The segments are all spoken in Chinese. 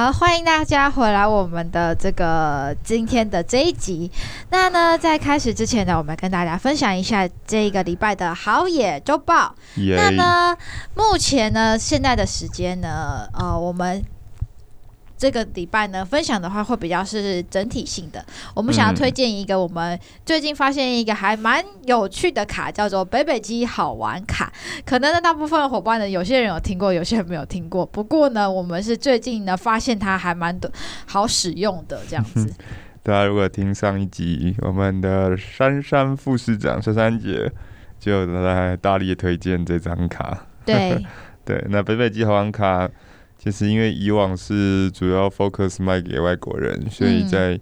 好，欢迎大家回来我们的这个今天的这一集。那呢，在开始之前呢，我们跟大家分享一下这一个礼拜的好野周报。那呢，目前呢，现在的时间呢，呃，我们。这个礼拜呢，分享的话会比较是整体性的。我们想要推荐一个我们最近发现一个还蛮有趣的卡，叫做北北基好玩卡。可能呢，大部分的伙伴呢，有些人有听过，有些人没有听过。不过呢，我们是最近呢发现它还蛮的好使用的这样子。大家如果听上一集，我们的珊珊副市长珊珊姐就来大力推荐这张卡。对 对，那北北基好玩卡。其实因为以往是主要 focus 卖给外国人，所以在、嗯、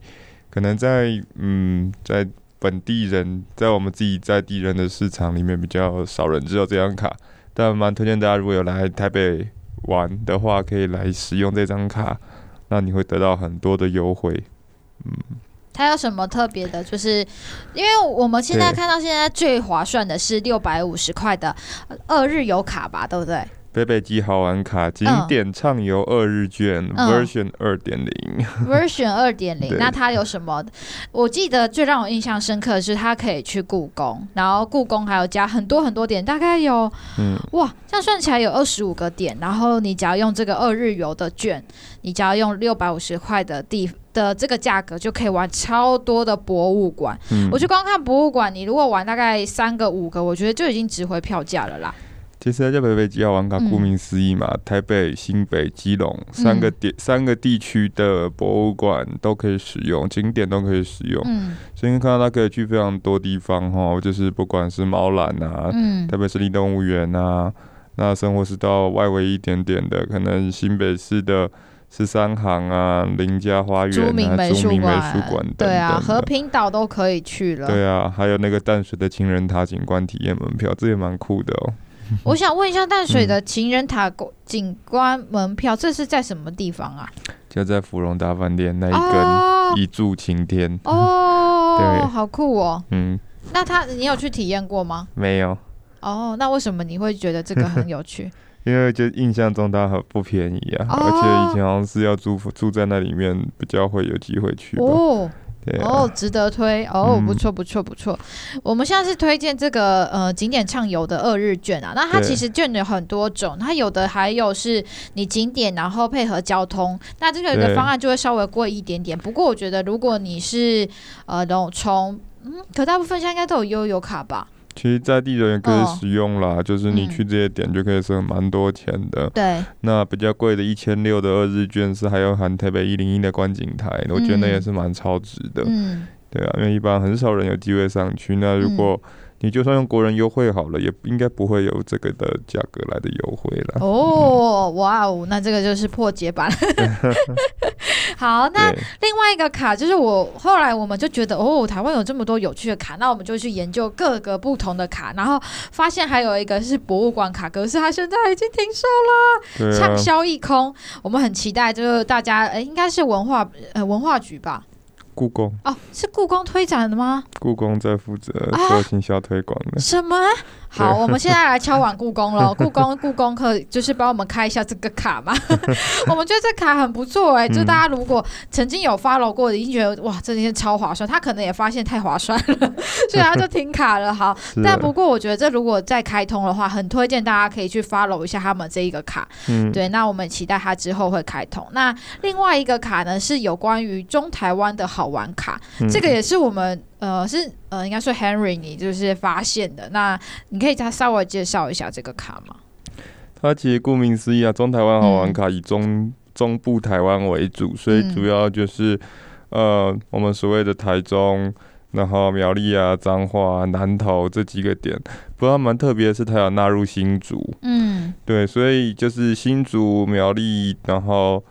可能在嗯在本地人，在我们自己在地人的市场里面比较少人知道这张卡，但蛮推荐大家如果有来台北玩的话，可以来使用这张卡，那你会得到很多的优惠。嗯，它有什么特别的？就是因为我们现在看到现在最划算的是六百五十块的二日游卡吧，对不对？北北基好玩卡景点畅游二日券、嗯、version 二点零，version 二点零。那它有什么？我记得最让我印象深刻的是，它可以去故宫，然后故宫还有加很多很多点，大概有，嗯，哇，这样算起来有二十五个点。然后你只要用这个二日游的券，你只要用六百五十块的地的这个价格，就可以玩超多的博物馆。嗯，我去光看博物馆，你如果玩大概三个五个，我觉得就已经值回票价了啦。其实叫北北基亚玩卡，顾名思义嘛，嗯、台北、新北、基隆三个点、嗯、三个地区的博物馆都可以使用，景点都可以使用。嗯，所以你看到它可以去非常多地方哈，就是不管是猫缆啊，嗯、台北市立动物园啊，那生活是到外围一点点的，可能新北市的十三行啊、林家花园啊、朱铭美术馆对啊，和平岛都可以去了。对啊，还有那个淡水的情人塔景观体验门票，这也蛮酷的哦。我想问一下，淡水的情人塔景观门票，这是在什么地方啊？就在芙蓉大饭店那一根一柱擎天哦，对，好酷哦。嗯，那他你有去体验过吗？没有。哦，那为什么你会觉得这个很有趣？因为就印象中它很不便宜啊，而且以前好像是要住住在那里面比较会有机会去哦。哦，值得推。哦，不错不错不错。我们现在是推荐这个呃景点畅游的二日券啊，那它其实券有很多种，它有的还有是你景点然后配合交通，那这个的方案就会稍微贵一点点。不过我觉得如果你是呃那种从嗯，可大部分现在应该都有悠游卡吧。其实，在地人也可以使用啦，哦、就是你去这些点就可以省蛮多钱的。嗯、对，那比较贵的一千六的二日券是还有含台北一零一的观景台，嗯、我觉得那也是蛮超值的。嗯，对啊，因为一般很少人有机会上去。那如果、嗯你就算用国人优惠好了，也应该不会有这个的价格来的优惠了。哦，哇哦，那这个就是破解版。好，那另外一个卡就是我后来我们就觉得哦，台湾有这么多有趣的卡，那我们就去研究各个不同的卡，然后发现还有一个是博物馆卡，可是它现在已经停售了，畅销一空。我们很期待，就是大家哎，应该是文化呃文化局吧。故宫哦，是故宫推展的吗？故宫在负责做行销推广的。什么？好，我们现在来敲碗故宫了。故宫，故宫可以就是帮我们开一下这个卡嘛？我们觉得这卡很不错哎、欸，就大家如果曾经有 follow 过的，已经觉得哇，这件超划算。他可能也发现太划算了，所以他就停卡了。好，但不过我觉得这如果再开通的话，很推荐大家可以去 follow 一下他们这一个卡。嗯，对，那我们期待它之后会开通。那另外一个卡呢，是有关于中台湾的好玩卡，这个也是我们。呃，是呃，应该说 Henry 你就是发现的。那你可以再稍微介绍一下这个卡吗？它其实顾名思义啊，中台湾好玩卡以中、嗯、中部台湾为主，所以主要就是、嗯、呃，我们所谓的台中，然后苗栗啊、彰化、南投这几个点。不过蛮特别的是，它有纳入新竹。嗯，对，所以就是新竹、苗栗，然后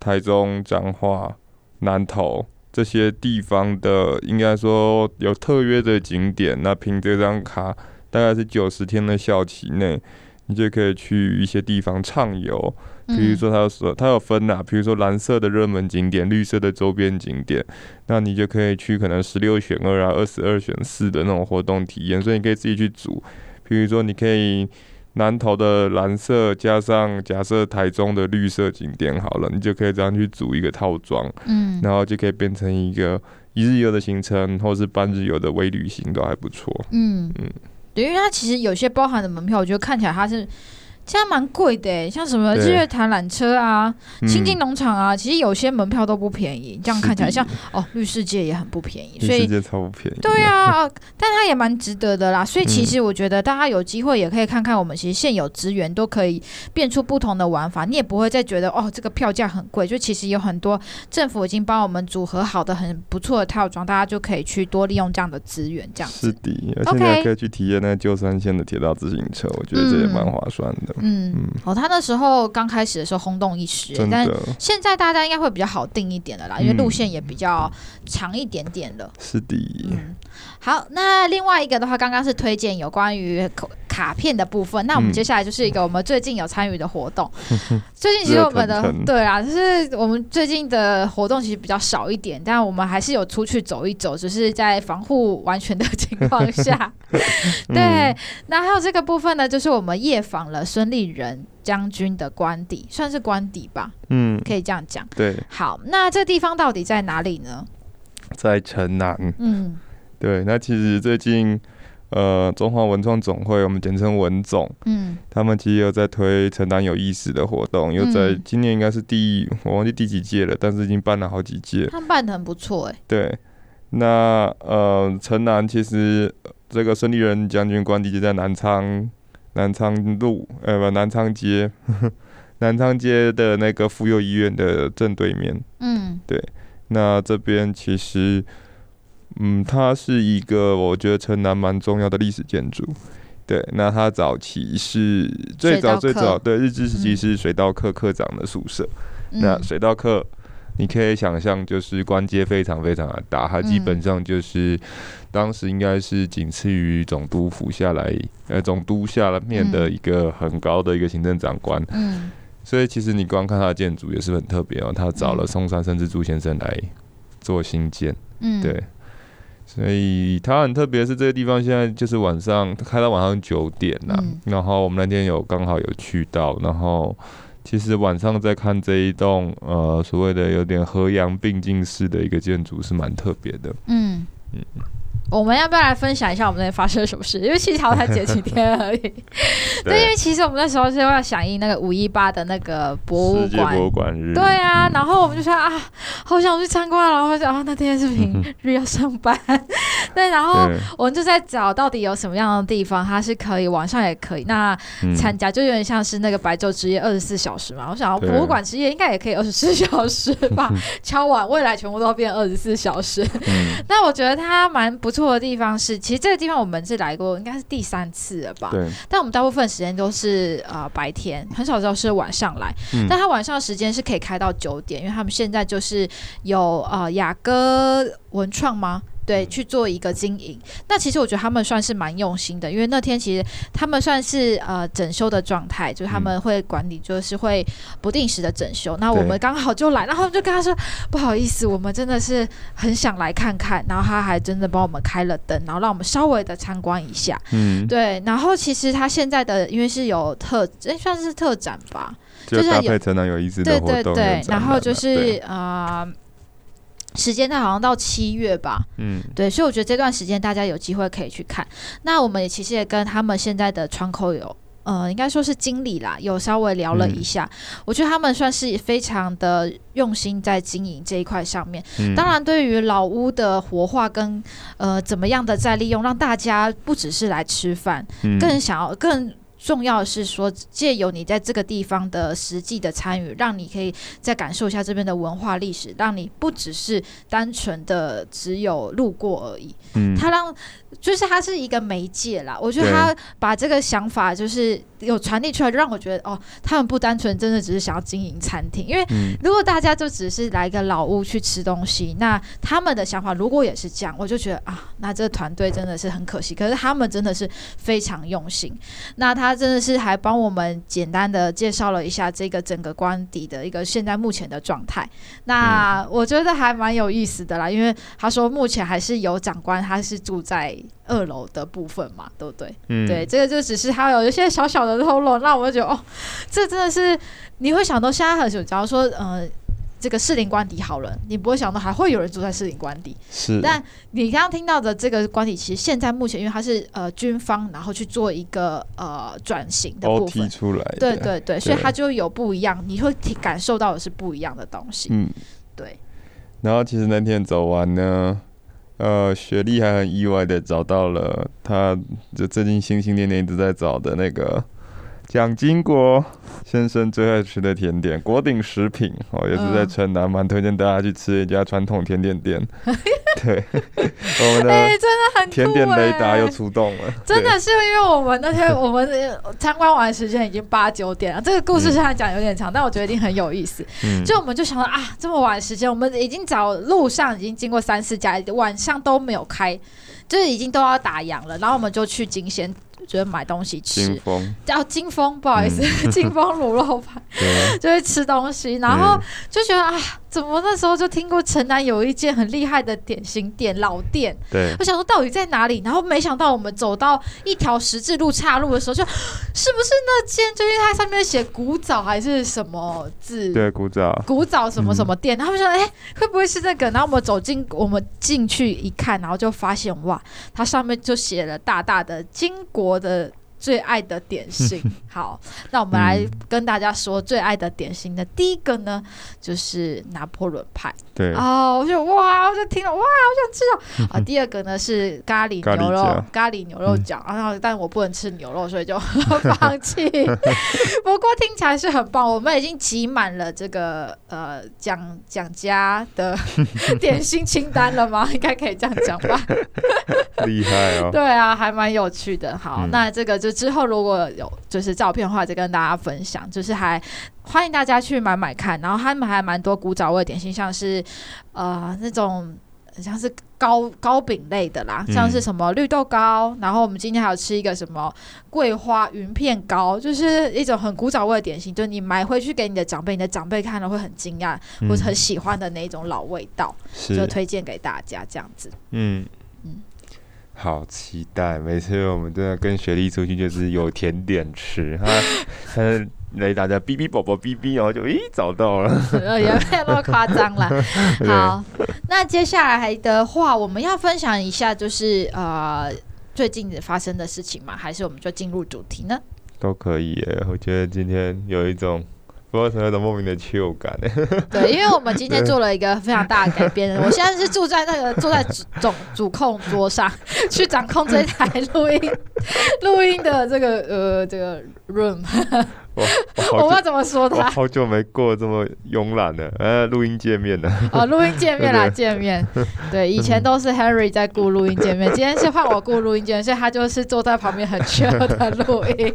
台中、彰化、南投。这些地方的，应该说有特约的景点，那凭这张卡，大概是九十天的效期内，你就可以去一些地方畅游。比如说，它说它有分呐，比如说蓝色的热门景点，绿色的周边景点，那你就可以去可能十六选二啊，二十二选四的那种活动体验，所以你可以自己去组。比如说，你可以南投的蓝色加上假设台中的绿色景点好了，你就可以这样去组一个套装，嗯，然后就可以变成一个一日游的行程，或是半日游的微旅行都还不错。嗯嗯，对，因为它其实有些包含的门票，我觉得看起来它是。这样蛮贵的，像什么日月潭缆车啊、清境农场啊，其实有些门票都不便宜。这样看起来像哦，绿世界也很不便宜，所以绿世界超不便宜。对啊，但它也蛮值得的啦。所以其实我觉得大家有机会也可以看看，我们其实现有资源都可以变出不同的玩法，你也不会再觉得哦，这个票价很贵。就其实有很多政府已经帮我们组合好的很不错的套装，大家就可以去多利用这样的资源。这样子是的，而且你还可以去体验那旧山线的铁道自行车，我觉得这也蛮划算的。嗯嗯，哦，他那时候刚开始的时候轰动一时，但现在大家应该会比较好定一点的啦，因为路线也比较长一点点了。是的，嗯，好，那另外一个的话，刚刚是推荐有关于卡片的部分，那我们接下来就是一个我们最近有参与的活动。最近其实我们的对啊，就是我们最近的活动其实比较少一点，但我们还是有出去走一走，只是在防护完全的情况下。对，那还有这个部分呢，就是我们夜访了孙立人将军的官邸，算是官邸吧，嗯，可以这样讲。对，好，那这地方到底在哪里呢？在城南。嗯，对，那其实最近。呃，中华文创总会，我们简称文总，嗯，他们其实有在推城南有意思的活动，又在今年应该是第我忘记第几届了，但是已经办了好几届，他们办的很不错哎。对，那呃，城南其实这个孙立人将军官邸就在南昌南昌路，呃不南昌街呵呵，南昌街的那个妇幼医院的正对面，嗯，对，那这边其实。嗯，它是一个我觉得城南蛮重要的历史建筑。对，那它早期是最早最早对日治时期是水稻课课长的宿舍。嗯、那水稻课你可以想象，就是官阶非常非常的大，它基本上就是当时应该是仅次于总督府下来，呃，总督下面的一个很高的一个行政长官。嗯，所以其实你光看他的建筑也是很特别哦。他找了松山甚至朱先生来做新建。嗯，对。所以它很特别，是这个地方现在就是晚上开到晚上九点呐、啊，嗯、然后我们那天有刚好有去到，然后其实晚上在看这一栋呃所谓的有点河阳并进式的一个建筑是蛮特别的，嗯嗯。我们要不要来分享一下我们那天发生了什么事？因为其实好像才几天而已。对，因为其实我们那时候是要响应那个五一八的那个博物馆，博物馆日。对啊，然后我们就说啊，好想去参观，然后就啊，那天是平日要上班。对，然后我们就在找到底有什么样的地方，它是可以晚上也可以那参加，就有点像是那个白昼之夜二十四小时嘛。我想博物馆之夜应该也可以二十四小时吧，敲完未来全部都变二十四小时。那我觉得它蛮不。错的地方是，其实这个地方我们是来过，应该是第三次了吧？对。但我们大部分时间都是呃白天，很少都是晚上来。嗯。但他晚上的时间是可以开到九点，因为他们现在就是有呃雅歌文创吗？对，去做一个经营。那其实我觉得他们算是蛮用心的，因为那天其实他们算是呃整修的状态，就是他们会管理，就是会不定时的整修。嗯、那我们刚好就来，然后就跟他说不好意思，我们真的是很想来看看。然后他还真的帮我们开了灯，然后让我们稍微的参观一下。嗯，对。然后其实他现在的因为是有特，哎，算是特展吧，就是搭配城南有意思的活动。对对对，然后就是啊。呃时间它好像到七月吧，嗯，对，所以我觉得这段时间大家有机会可以去看。那我们也其实也跟他们现在的窗口有，呃，应该说是经理啦，有稍微聊了一下。嗯、我觉得他们算是非常的用心在经营这一块上面。嗯、当然，对于老屋的活化跟呃怎么样的再利用，让大家不只是来吃饭，嗯、更想要更。重要的是说，借由你在这个地方的实际的参与，让你可以再感受一下这边的文化历史，让你不只是单纯的只有路过而已。嗯，他让就是他是一个媒介啦。我觉得他把这个想法就是有传递出来，就让我觉得哦，他们不单纯真的只是想要经营餐厅，因为如果大家就只是来一个老屋去吃东西，那他们的想法如果也是这样，我就觉得啊，那这个团队真的是很可惜。可是他们真的是非常用心，那他真的是还帮我们简单的介绍了一下这个整个官邸的一个现在目前的状态。那我觉得还蛮有意思的啦，因为他说目前还是有长官，他是住在二楼的部分嘛，对不对？嗯，对，这个就只是他有一些小小的透露，那我就觉得哦，这真的是你会想到现在很久，假如说呃，这个士林官邸好了，你不会想到还会有人住在士林官邸。是，但你刚刚听到的这个官邸，其实现在目前因为它是呃军方，然后去做一个呃转型的部分出来，对对对，对，所以它就有不一样，你会感受到的是不一样的东西。嗯，对。然后其实那天走完呢。呃，雪莉还很意外的找到了，他就最近心心念念一直在找的那个蒋经国先生最爱吃的甜点——国鼎食品哦，也是在城南，蛮推荐大家去吃一家传统甜点店。对，我们的真的很甜点雷达又出动了，真的是因为我们那天我们参观完时间已经八九点了。这个故事现在讲有点长，但我觉得一定很有意思。就我们就想到啊，这么晚时间，我们已经找路上已经经过三四家，晚上都没有开，就是已经都要打烊了。然后我们就去金鲜。觉得买东西吃，叫金峰，不好意思，嗯、金峰卤肉饭，就会吃东西，然后就觉得啊，怎么那时候就听过城南有一间很厉害的点心店，老店，对，我想说到底在哪里，然后没想到我们走到一条十字路岔路的时候，就 是不是那间？就因为它上面写古早还是什么字？对，古早，古早什么什么店？嗯、然后我们说，哎，会不会是这个？然后我们走进，我们进去一看，然后就发现哇，它上面就写了大大的金国。我的最爱的点心，好，那我们来跟大家说最爱的点心的第一个呢，就是拿破仑派。对哦，我就哇，我就听了哇，好想吃哦。啊，第二个呢是咖喱牛肉，咖喱牛肉酱，然后但我不能吃牛肉，所以就放弃。不过听起来是很棒，我们已经挤满了这个呃蒋蒋家的点心清单了吗？应该可以这样讲吧。厉害哦。对啊，还蛮有趣的。好，那这个就之后如果有就是照片的话，再跟大家分享。就是还。欢迎大家去买买看，然后他们还蛮多古早味点心，像是呃那种像是糕糕饼类的啦，像是什么绿豆糕，然后我们今天还有吃一个什么桂花云片糕，就是一种很古早味的点心，就你买回去给你的长辈，你的长辈看了会很惊讶，或者很喜欢的那种老味道，就推荐给大家这样子。嗯嗯，好期待，每次我们真的跟雪莉出去就是有甜点吃哈，他。雷达在哔哔宝宝哔哔，然后就咦找到了，也没有那么夸张了。好，那接下来的话，我们要分享一下，就是呃最近发生的事情嘛，还是我们就进入主题呢？都可以耶，我觉得今天有一种。不过有种莫名的羞感呢。对，因为我们今天做了一个非常大的改变。我现在是住在那个坐在主主控桌上，去掌控这台录音录音的这个呃这个 room。我我不知道怎么说他。好久没过这么慵懒了，呃，录音界面呢？哦，录音界面啦，界面。对，以前都是 Henry 在顾录音界面，今天是换我顾录音界面，所以他就是坐在旁边很 chill 的录音。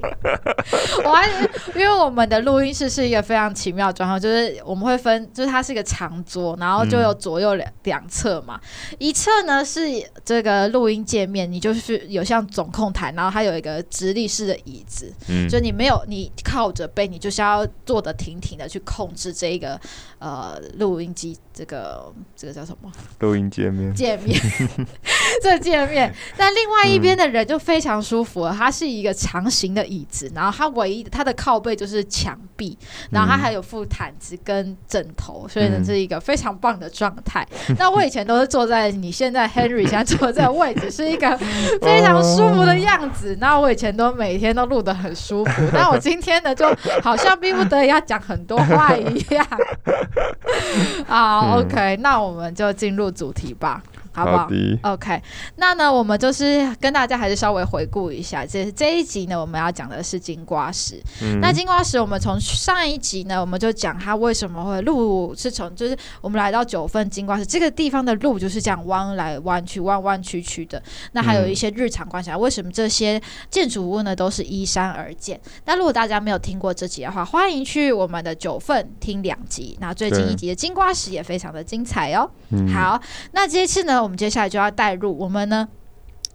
我还因为我们的录音室是一个。非常奇妙的状况，就是我们会分，就是它是一个长桌，然后就有左右两两侧嘛。一侧呢是这个录音界面，你就是有像总控台，然后它有一个直立式的椅子，嗯，就你没有你靠或者背，你就是要坐得挺挺的去控制这一个呃录音机，这个这个叫什么？录音界面。界面。这界面。但另外一边的人就非常舒服了，它是一个长形的椅子，然后它唯一它的靠背就是墙壁。然后它还有副毯子跟枕头，所以呢是一个非常棒的状态。那、嗯、我以前都是坐在你现在 Henry 现在坐在这个位置，是一个 非常舒服的样子。那、哦、我以前都每天都录得很舒服，那我今天呢就好像逼不得已要讲很多话一样。好、嗯、OK，那我们就进入主题吧。好不好，好？OK，那呢，我们就是跟大家还是稍微回顾一下，这这一集呢，我们要讲的是金瓜石。嗯、那金瓜石，我们从上一集呢，我们就讲它为什么会路是从，就是我们来到九份金瓜石这个地方的路就是这样弯来弯去、弯弯曲曲的。那还有一些日常观察，嗯、为什么这些建筑物呢都是依山而建？那如果大家没有听过这集的话，欢迎去我们的九份听两集。那最近一集的金瓜石也非常的精彩哦。嗯、好，那这次呢，我们接下来就要带入我们呢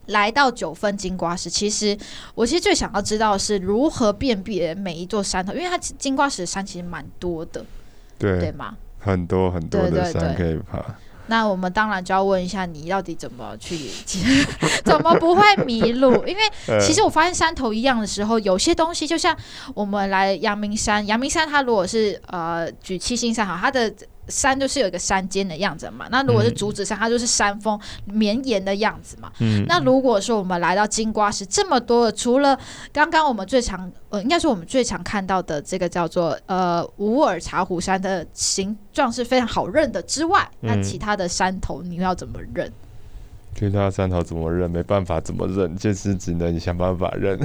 来到九分金瓜石。其实我其实最想要知道的是如何辨别每一座山头，因为它金瓜石的山其实蛮多的，对对吗？很多很多的山可以爬。那我们当然就要问一下你到底怎么去，怎么不会迷路？因为其实我发现山头一样的时候，有些东西就像我们来阳明山，阳明山它如果是呃举七星山好，它的。山就是有一个山尖的样子嘛，那如果是竹子山，它就是山峰绵延的样子嘛。嗯，那如果说我们来到金瓜石这么多的，除了刚刚我们最常呃，应该是我们最常看到的这个叫做呃无耳茶壶山的形状是非常好认的之外，那其他的山头你要怎么认？其他山头怎么认？没办法怎么认，就是只能想办法认。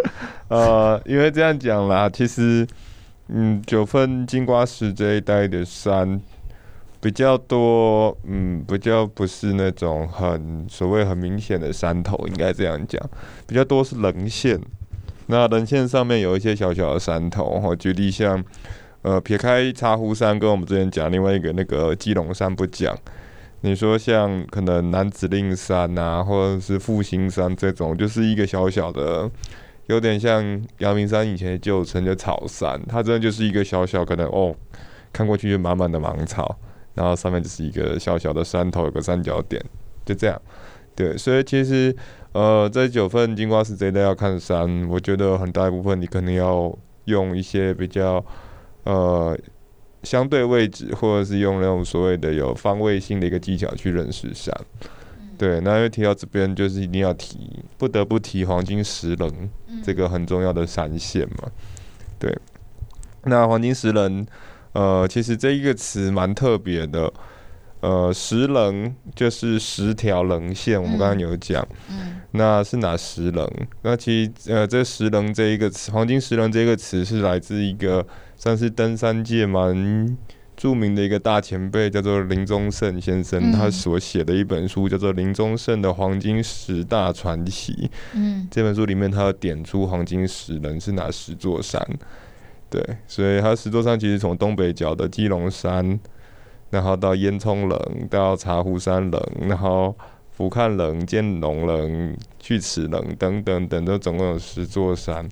呃，因为这样讲啦，其实。嗯，九份金瓜石这一带的山比较多，嗯，比较不是那种很所谓很明显的山头，应该这样讲，比较多是棱线。那棱线上面有一些小小的山头，我举例像，呃，撇开茶壶山跟我们之前讲另外一个那个基隆山不讲，你说像可能南子岭山啊，或者是复兴山这种，就是一个小小的。有点像阳明山以前的旧称，叫草山，它真的就是一个小小，可能哦，看过去就满满的芒草，然后上面就是一个小小的山头，有个三角点，就这样。对，所以其实呃，在九份金瓜石这一带要看山，我觉得很大一部分你可能要用一些比较呃相对位置，或者是用那种所谓的有方位性的一个技巧去认识山。对，那因为提到这边，就是一定要提，不得不提黄金石棱这个很重要的闪现嘛。对，那黄金石棱，呃，其实这一个词蛮特别的，呃，石棱就是十条棱线，我们刚刚有讲，那是哪十棱？那其实呃，这石棱这一个词，黄金石棱这个词是来自一个算是登山界蛮。著名的一个大前辈叫做林宗盛先生，他所写的一本书叫做《林宗盛的黄金十大传奇》。嗯，这本书里面他要点出黄金十人是哪十座山？对，所以他十座山其实从东北角的基隆山，然后到烟囱棱，到茶壶山棱，然后俯瞰棱、见龙棱、锯齿棱等等等，都总共有十座山。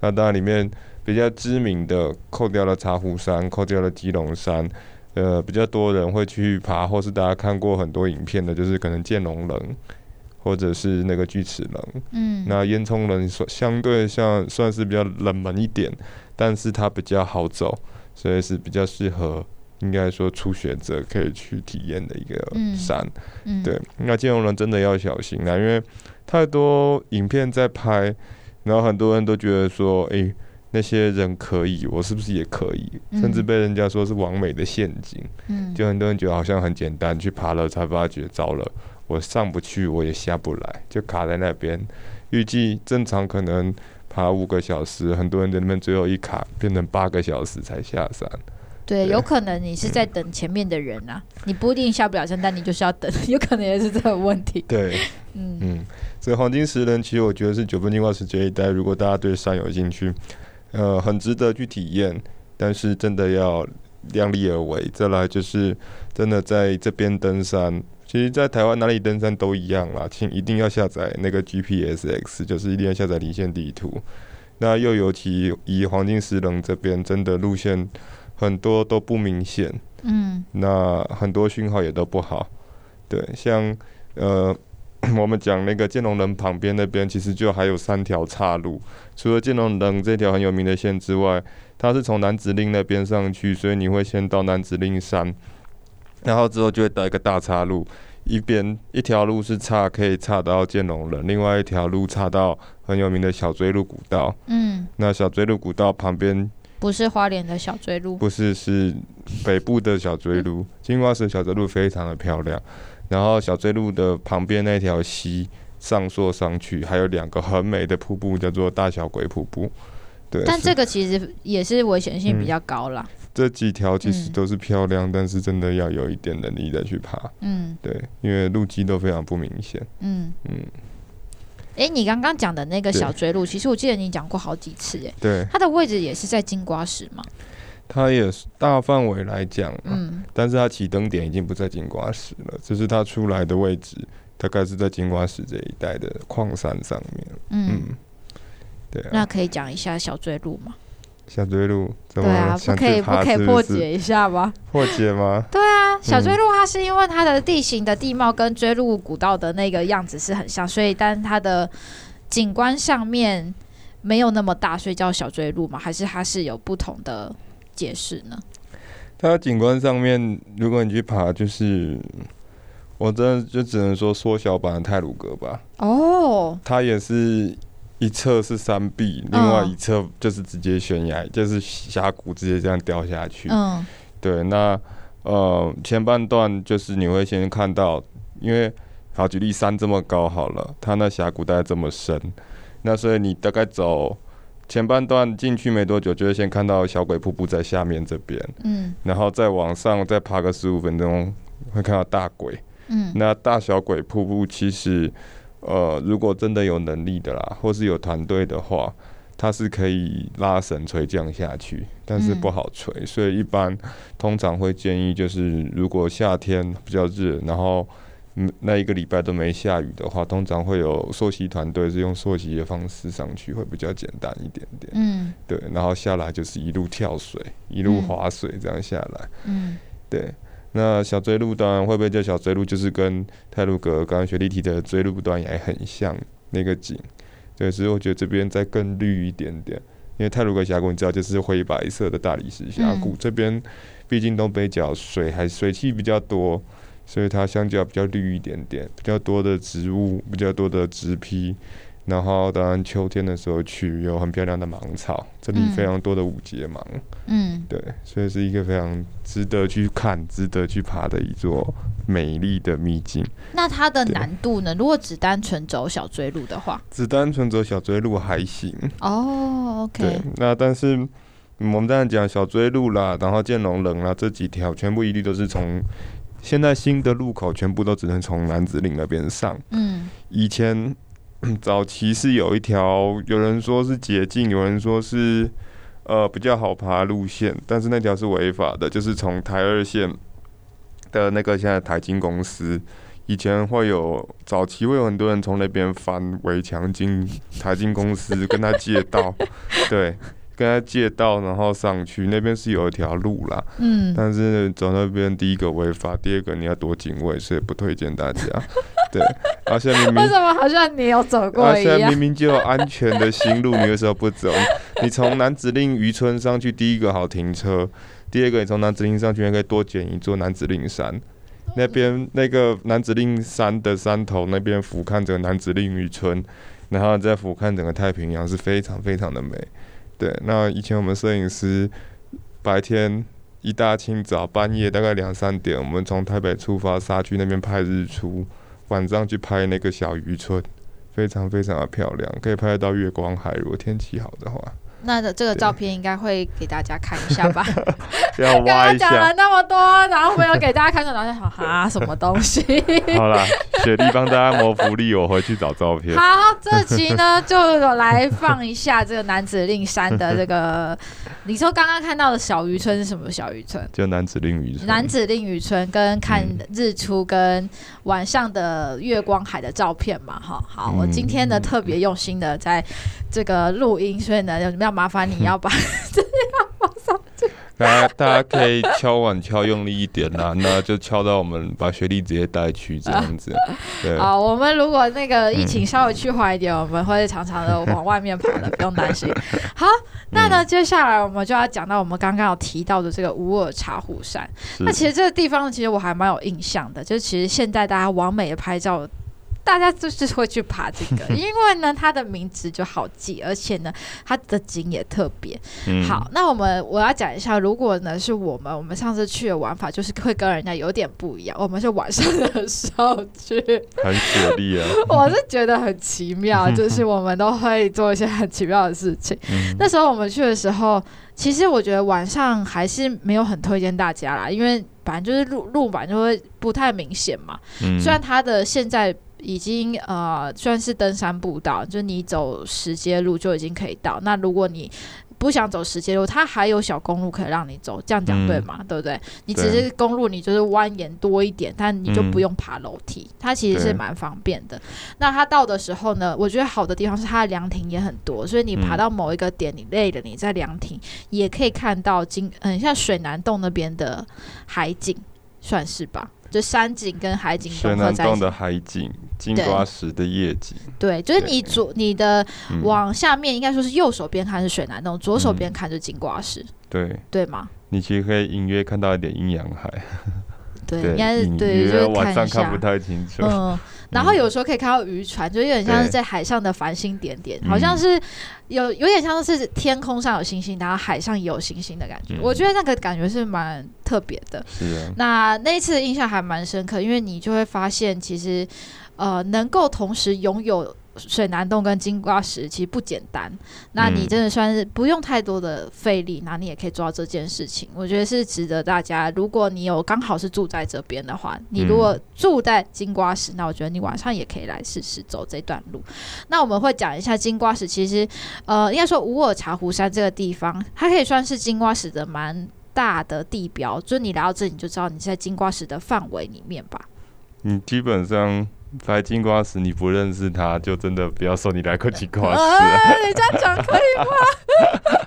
那当然里面。比较知名的，扣掉了茶壶山，扣掉了基隆山，呃，比较多人会去爬，或是大家看过很多影片的，就是可能剑龙人，或者是那个锯齿人。嗯，那烟囱人说相对像算是比较冷门一点，但是它比较好走，所以是比较适合应该说初学者可以去体验的一个山。嗯，对，那剑龙人真的要小心啊，因为太多影片在拍，然后很多人都觉得说，诶、欸。那些人可以，我是不是也可以？甚至被人家说是完美的陷阱。嗯，就很多人觉得好像很简单，去爬了才发觉糟了，我上不去，我也下不来，就卡在那边。预计正常可能爬五个小时，很多人在那边最后一卡，变成八个小时才下山。对，有可能你是在等前面的人啊，嗯、你不一定下不了山，但你就是要等，有可能也是这个问题。对，嗯嗯，所以黄金石人其实我觉得是九分金瓜石这一带，如果大家对山有兴趣。呃，很值得去体验，但是真的要量力而为。再来就是真的在这边登山，其实，在台湾哪里登山都一样啦，请一定要下载那个 GPSX，就是一定要下载离线地图。那又尤其以黄金石棱这边，真的路线很多都不明显，嗯，那很多讯号也都不好。对，像呃。我们讲那个建龙人旁边那边，其实就还有三条岔路。除了建龙人这条很有名的线之外，它是从南子岭那边上去，所以你会先到南子岭山，然后之后就会到一个大岔路，一边一条路是岔可以岔到建龙人，另外一条路岔到很有名的小锥路古道。嗯，那小锥路古道旁边不是花莲的小锥路，不是，是北部的小锥路。金瓜石小锥路非常的漂亮。然后小锥路的旁边那条溪上溯上去，还有两个很美的瀑布，叫做大小鬼瀑布。对，但这个其实也是危险性比较高啦。嗯、这几条其实都是漂亮，嗯、但是真的要有一点能力再去爬。嗯，对，因为路基都非常不明显。嗯嗯。哎、欸，你刚刚讲的那个小锥路，其实我记得你讲过好几次。哎，对，它的位置也是在金瓜石吗？它也是大范围来讲，嗯，但是它起登点已经不在金瓜石了，只是它出来的位置大概是在金瓜石这一带的矿山上面。嗯，嗯对、啊。那可以讲一下小坠路吗？小坠路，对啊，不可以不可以破解一下吗？破解吗？对啊，小坠路它是因为它的地形的地貌跟坠路古道的那个样子是很像，所以但它的景观上面没有那么大，所以叫小坠路吗？还是它是有不同的解释呢？它景观上面，如果你去爬，就是我真的就只能说缩小版的泰鲁格吧。哦，它也是。一侧是山壁，另外一侧就是直接悬崖，嗯、就是峡谷直接这样掉下去。嗯，对，那呃前半段就是你会先看到，因为好举例山这么高好了，它那峡谷大概这么深，那所以你大概走前半段进去没多久，就会先看到小鬼瀑布在下面这边。嗯，然后再往上再爬个十五分钟，会看到大鬼。嗯，那大小鬼瀑布其实。呃，如果真的有能力的啦，或是有团队的话，它是可以拉绳垂降下去，但是不好垂，嗯、所以一般通常会建议，就是如果夏天比较热，然后那一个礼拜都没下雨的话，通常会有溯溪团队是用溯溪的方式上去，会比较简单一点点。嗯，对，然后下来就是一路跳水，一路滑水这样下来。嗯，对。那小锥麓当然会不会叫小锥路，就是跟泰鲁格刚刚学弟提的锥路段也很像那个景，对，所以我觉得这边再更绿一点点，因为泰鲁格峡谷你知道就是灰白色的大理石峡谷，嗯、这边毕竟东北角水还水汽比较多，所以它相较比较绿一点点，比较多的植物，比较多的植批。然后当然秋天的时候去，有很漂亮的芒草，这里非常多的五节芒，嗯，对，所以是一个非常值得去看、值得去爬的一座美丽的秘境。那它的难度呢？如果只单纯走小追路的话，只单纯走小追路还行。哦，OK。对，那但是我们当然讲小追路啦，然后剑龙人啦，这几条全部一律都是从现在新的路口，全部都只能从南子岭那边上。嗯，以前。早期是有一条，有人说是捷径，有人说是呃比较好爬路线，但是那条是违法的，就是从台二线的那个现在台金公司，以前会有早期会有很多人从那边翻围墙进台金公司，跟他借道，对。跟他借道，然后上去那边是有一条路啦，嗯，但是走那边第一个违法，第二个你要多警卫，所以不推荐大家。对，而且明明为什么好像你有走过一样？而且明明就有安全的行路，你为什么不走？你从南子令渔村上去，第一个好停车，第二个你从南子令上去还可以多捡一座南子令山，那边那个南子令山的山头那边俯瞰着南子令渔村，然后再俯瞰整个太平洋，是非常非常的美。对，那以前我们摄影师白天一大清早半夜大概两三点，我们从台北出发，沙区那边拍日出，晚上去拍那个小渔村，非常非常的漂亮，可以拍得到月光海，如果天气好的话。那的这个照片应该会给大家看一下吧？要挖一下。刚刚讲了那么多，然后没有给大家看，大家好哈什么东西？好了，雪莉帮大家谋福利，我回去找照片。好，这期呢就来放一下这个男子令山的这个。你说刚刚看到的小渔村是什么小渔村？就男子令渔村。男子令渔村跟看日出跟晚上的月光海的照片嘛，哈。好，我今天呢特别用心的在这个录音，所以呢有什么样？麻烦你要把这要 放上去。大家大家可以敲碗敲用力一点啦，那就敲到我们把学历直接带去这样子。对，好，我们如果那个疫情稍微趋缓一点，嗯、我们会常常的往外面跑的，不用担心。好，那呢，接下来我们就要讲到我们刚刚有提到的这个无耳茶壶山。那其实这个地方其实我还蛮有印象的，就是其实现在大家完美的拍照。大家就是会去爬这个，因为呢，它的名字就好记，而且呢，它的景也特别、嗯、好。那我们我要讲一下，如果呢是我们，我们上次去的玩法就是会跟人家有点不一样，我们是晚上的时候去，很雪莉啊。我是觉得很奇妙，就是我们都会做一些很奇妙的事情。嗯、那时候我们去的时候，其实我觉得晚上还是没有很推荐大家啦，因为反正就是路路版就会不太明显嘛。嗯、虽然它的现在。已经呃算是登山步道，就你走石阶路就已经可以到。那如果你不想走石阶路，它还有小公路可以让你走，这样讲对吗？嗯、对不对？你只是公路，你就是蜿蜒多一点，但你就不用爬楼梯，嗯、它其实是蛮方便的。那它到的时候呢，我觉得好的地方是它的凉亭也很多，所以你爬到某一个点，你累了，你在凉亭也可以看到金，嗯，像水南洞那边的海景，算是吧。就山景跟海景水南洞的海景，金瓜石的夜景。对，就是你左你的往下面，应该说是右手边看是水南洞，左手边看是金瓜石。对，对吗？你其实可以隐约看到一点阴阳海。对，应该是对，就是晚上看不太清楚。嗯。然后有时候可以看到渔船，就有点像是在海上的繁星点点，好像是有有点像是天空上有星星，然后海上也有星星的感觉。我觉得那个感觉是蛮特别的。是啊。那那一次的印象还蛮深刻，因为你就会发现，其实呃，能够同时拥有。水南洞跟金瓜石其实不简单，那你真的算是不用太多的费力，那你也可以做到这件事情。我觉得是值得大家，如果你有刚好是住在这边的话，你如果住在金瓜石，那我觉得你晚上也可以来试试走这段路。那我们会讲一下金瓜石，其实呃，应该说无耳茶壶山这个地方，它可以算是金瓜石的蛮大的地标，就是你来到这里你就知道你在金瓜石的范围里面吧。你，基本上。拍金瓜石，你不认识他，就真的不要说你来过金瓜石。你这样讲可以吗？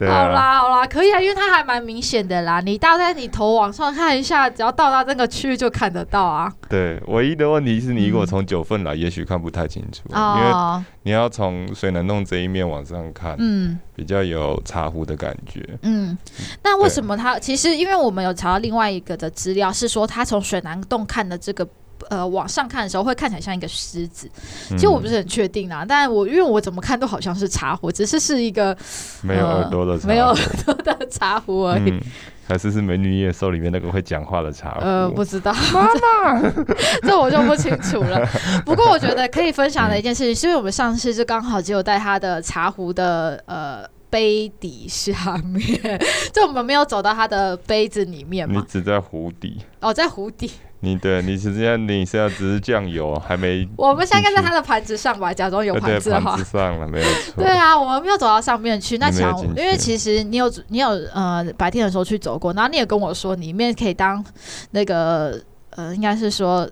好啦好啦，可以啊，因为它还蛮明显的啦。你大概你头往上看一下，只要到达这个区域就看得到啊。对，唯一的问题是你如果从九份来，也许看不太清楚，嗯、因为你要从水南洞这一面往上看，嗯，比较有茶壶的感觉。嗯，那为什么它？其实因为我们有查到另外一个的资料，是说他从水南洞看的这个。呃，往上看的时候会看起来像一个狮子，其实我不是很确定啊，嗯、但我因为我怎么看都好像是茶壶，只是是一个没有耳朵的茶壶、呃、没有耳朵的茶壶而已，嗯、还是是《美女野兽》里面那个会讲话的茶壶？呃，不知道，妈妈，这我就不清楚了。不过我觉得可以分享的一件事情，是因为我们上次就刚好只有带他的茶壶的呃。杯底下面，就我们没有走到他的杯子里面嘛。你只在壶底。哦，在壶底。你对，你实际上你现在只是酱油，还没。我们现在在它的盘子上吧，假装有盘子的话。盘子上了，没有错。对啊，我们没有走到上面去。那想，因为其实你有你有呃白天的时候去走过，然后你也跟我说里面可以当那个呃，应该是说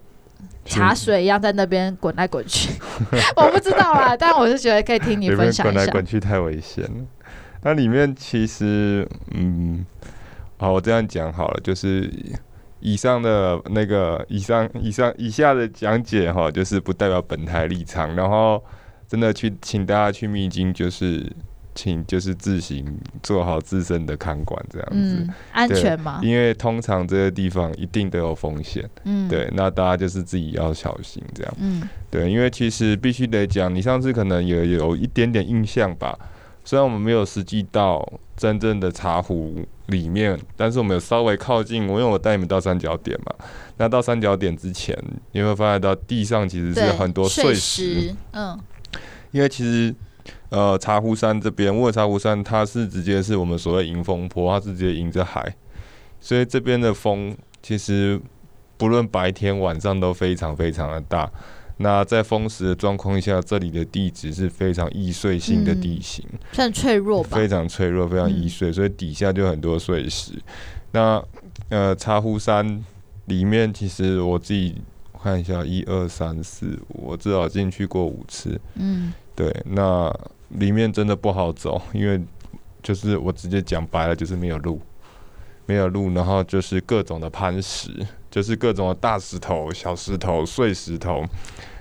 茶水一样在那边滚来滚去。我不知道啦，但我是觉得可以听你分享一下。滚来滚去太危险了。那里面其实，嗯，好，我这样讲好了，就是以上的那个，以上、以上、以下的讲解哈，就是不代表本台立场。然后，真的去请大家去秘境，就是请就是自行做好自身的看管，这样子，嗯，安全吗？因为通常这些地方一定都有风险，嗯，对，那大家就是自己要小心，这样，嗯，对，因为其实必须得讲，你上次可能也有一点点印象吧。虽然我们没有实际到真正的茶壶里面，但是我们有稍微靠近。我因为我带你们到三角点嘛，那到三角点之前，你会发现到地上其实是很多碎石。嗯，因为其实呃茶壶山这边，无耳茶壶山它是直接是我们所谓迎风坡，它是直接迎着海，所以这边的风其实不论白天晚上都非常非常的大。那在风蚀的状况下，这里的地质是非常易碎性的地形，算、嗯、脆弱吧？非常脆弱，非常易碎，嗯、所以底下就很多碎石。那呃，茶壶山里面，其实我自己看一下，一二三四五，我至少进去过五次。嗯，对，那里面真的不好走，因为就是我直接讲白了，就是没有路，没有路，然后就是各种的攀石，就是各种的大石头、小石头、碎石头。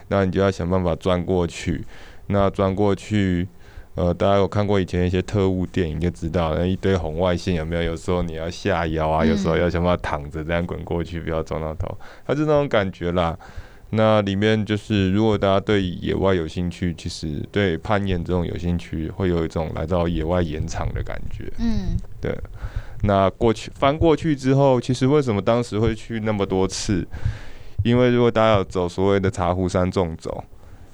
那你就要想办法钻过去，那钻过去，呃，大家有看过以前一些特务电影就知道，那一堆红外线有没有？有时候你要下腰啊，有时候要想办法躺着这样滚过去，不要撞到头，它是那种感觉啦。那里面就是，如果大家对野外有兴趣，其实对攀岩这种有兴趣，会有一种来到野外岩场的感觉。嗯，对。那过去翻过去之后，其实为什么当时会去那么多次？因为如果大家要走所谓的茶壶山纵走，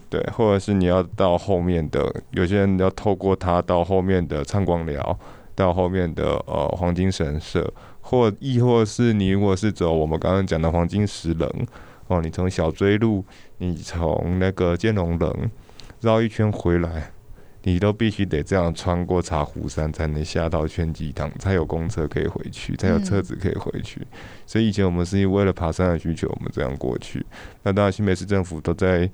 对，或者是你要到后面的，有些人要透过它到后面的唱广寮，到后面的呃黄金神社，或亦或是你如果是走我们刚刚讲的黄金石棱。哦，你从小锥路，你从那个剑龙棱绕一圈回来，你都必须得这样穿过茶壶山，才能下到圈机堂，才有公车可以回去，才有车子可以回去。嗯、所以以前我们是因为了爬山的需求，我们这样过去。那当然，新北市政府都在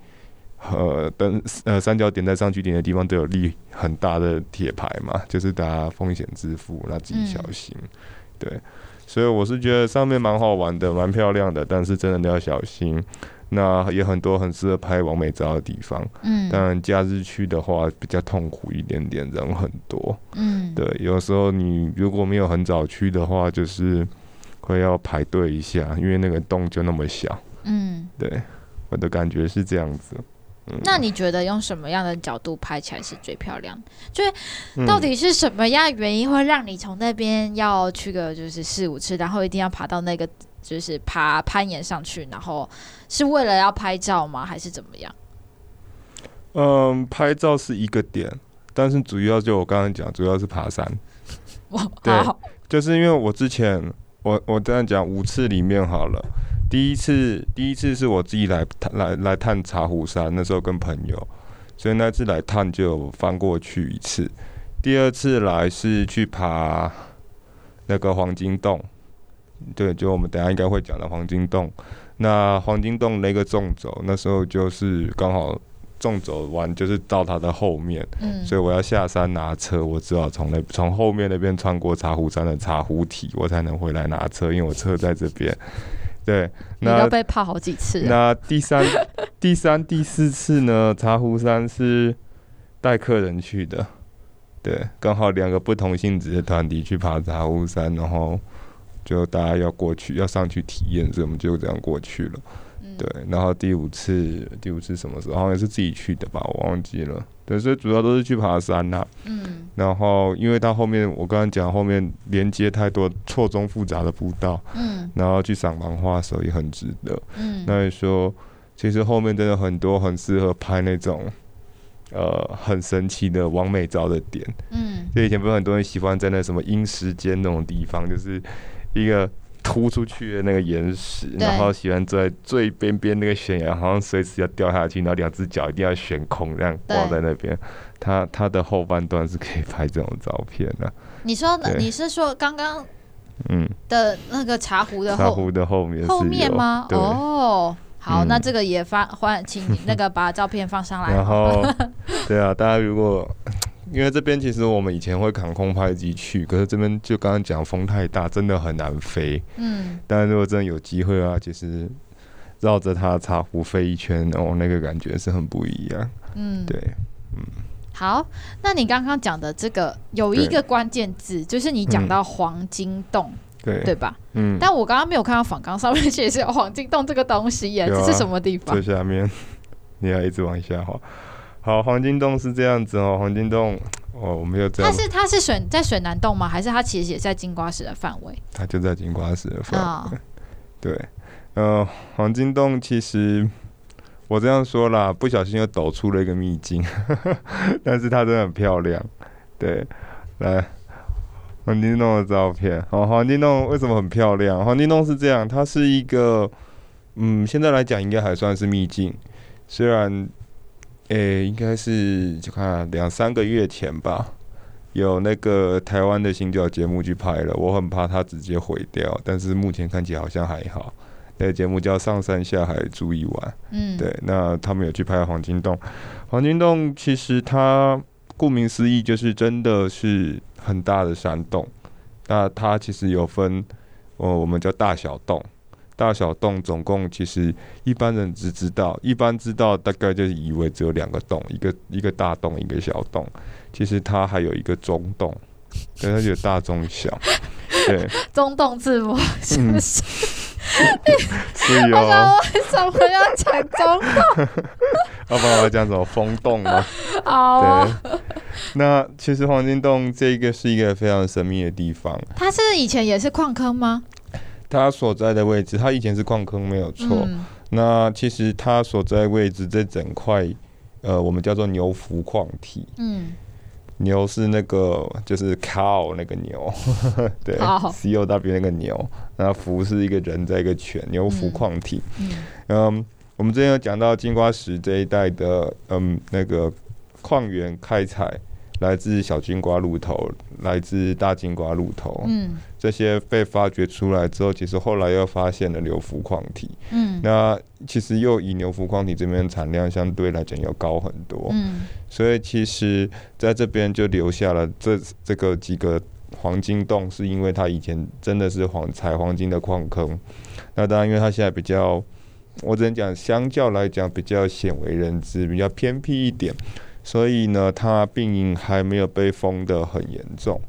呃登呃三角点在上去点的地方都有立很大的铁牌嘛，就是大家风险自负，那自己小心。嗯、对。所以我是觉得上面蛮好玩的，蛮漂亮的，但是真的都要小心。那也很多很适合拍完美照的地方。嗯，但假日去的话比较痛苦一点点，人很多。嗯，对，有时候你如果没有很早去的话，就是会要排队一下，因为那个洞就那么小。嗯，对，我的感觉是这样子。那你觉得用什么样的角度拍起来是最漂亮的？就是到底是什么样的原因会让你从那边要去个就是四五次，然后一定要爬到那个就是爬攀岩上去，然后是为了要拍照吗？还是怎么样？嗯，拍照是一个点，但是主要就我刚刚讲，主要是爬山。哇，对，就是因为我之前我我这样讲五次里面好了。第一次，第一次是我自己来探来来探茶壶山，那时候跟朋友，所以那次来探就有翻过去一次。第二次来是去爬那个黄金洞，对，就我们等下应该会讲的黄金洞。那黄金洞那个纵走，那时候就是刚好纵走完，就是到它的后面，嗯，所以我要下山拿车，我只好从那从后面那边穿过茶壶山的茶壶体，我才能回来拿车，因为我车在这边。对，那你都被泡好几次。那第三、第三、第四次呢？茶壶山是带客人去的，对，刚好两个不同性质的团体去爬茶壶山，然后就大家要过去，要上去体验，所以我们就这样过去了。嗯、对，然后第五次，第五次什么时候？好像是自己去的吧，我忘记了。对，所以主要都是去爬山呐、啊。嗯。然后，因为到后面我刚刚讲，后面连接太多错综复杂的步道。嗯。然后去赏芒花的时候也很值得。嗯。那你说，其实后面真的很多很适合拍那种，呃，很神奇的完美照的点。嗯。就以前不是很多人喜欢在那什么阴时间那种地方，就是一个。突出去的那个岩石，然后喜欢坐在最边边那个悬崖，好像随时要掉下去，然后两只脚一定要悬空，这样挂在那边。他他的后半段是可以拍这种照片的。你说你是说刚刚嗯的那个茶壶的后茶壶的后面后面吗？哦，好，那这个也发换请你那个把照片放上来。然后 对啊，大家如果。因为这边其实我们以前会扛空拍机去，可是这边就刚刚讲风太大，真的很难飞。嗯，但如果真的有机会啊，其实绕着它茶壶飞一圈，哦，那个感觉是很不一样。嗯，对，嗯。好，那你刚刚讲的这个有一个关键字，就是你讲到黄金洞，对对吧？嗯。但我刚刚没有看到仿纲上面写是有黄金洞这个东西耶，啊、这是什么地方？最下面，你要一直往下滑。好，黄金洞是这样子哦。黄金洞哦，我没有这样。它是它是水在水南洞吗？还是它其实也在金瓜石的范围？它就在金瓜石的范围。哦、对，呃，黄金洞其实我这样说啦，不小心又抖出了一个秘境，但是它真的很漂亮。对，来黄金洞的照片。好，黄金洞为什么很漂亮？黄金洞是这样，它是一个嗯，现在来讲应该还算是秘境，虽然。诶、欸，应该是就看两三个月前吧，有那个台湾的行脚节目去拍了，我很怕它直接毁掉，但是目前看起来好像还好。那个节目叫《上山下海住一晚》，嗯，对，那他们有去拍黄金洞。黄金洞其实它顾名思义就是真的是很大的山洞，那它其实有分，哦，我们叫大小洞。大小洞总共其实一般人只知道，一般知道大概就是以为只有两个洞，一个一个大洞，一个小洞。其实它还有一个中洞，对，它有大中小。对，中洞字母是不是？是有。为什么要讲中洞？要 不然我要讲什么风洞吗？哦，对。那其实黄金洞这个是一个非常神秘的地方。它是以前也是矿坑吗？它所在的位置，它以前是矿坑没有错。嗯、那其实它所在位置这整块，呃，我们叫做牛浮矿体。嗯。牛是那个就是 cow 那个牛，对，C O W 那个牛，那浮是一个人在一个犬，牛浮矿体。嗯，嗯，我们之前有讲到金瓜石这一带的，嗯，那个矿源开采。来自小金瓜鹿头，来自大金瓜鹿头，嗯，这些被发掘出来之后，其实后来又发现了硫浮矿体，嗯，那其实又以硫浮矿体这边产量相对来讲要高很多，嗯，所以其实在这边就留下了这这个几个黄金洞，是因为它以前真的是黄采黄金的矿坑，那当然因为它现在比较，我只能讲相较来讲比较鲜为人知，比较偏僻一点。所以呢，它并还没有被封得很严重，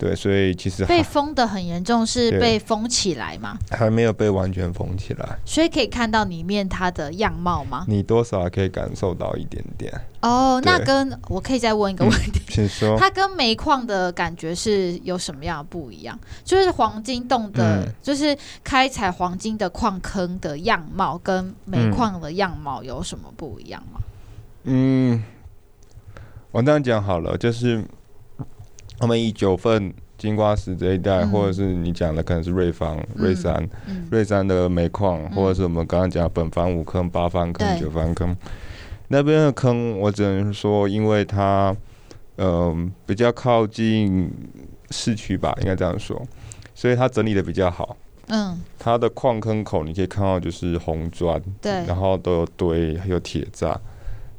对，所以其实被封的很严重是被封起来吗？还没有被完全封起来，所以可以看到里面它的样貌吗？你多少还可以感受到一点点。哦，那跟我可以再问一个问题，请说，它跟煤矿的感觉是有什么样的不一样？就是黄金洞的，嗯、就是开采黄金的矿坑的样貌，跟煤矿的样貌有什么不一样吗？嗯。我这样讲好了，就是我们以九份金瓜石这一带，嗯、或者是你讲的可能是瑞芳、嗯、瑞山、嗯、瑞山的煤矿，嗯、或者是我们刚刚讲本番五坑、八番坑、九番坑。那边的坑，我只能说，因为它嗯、呃、比较靠近市区吧，应该这样说，所以它整理的比较好。嗯，它的矿坑口你可以看到就是红砖，对，然后都有堆，还有铁栅。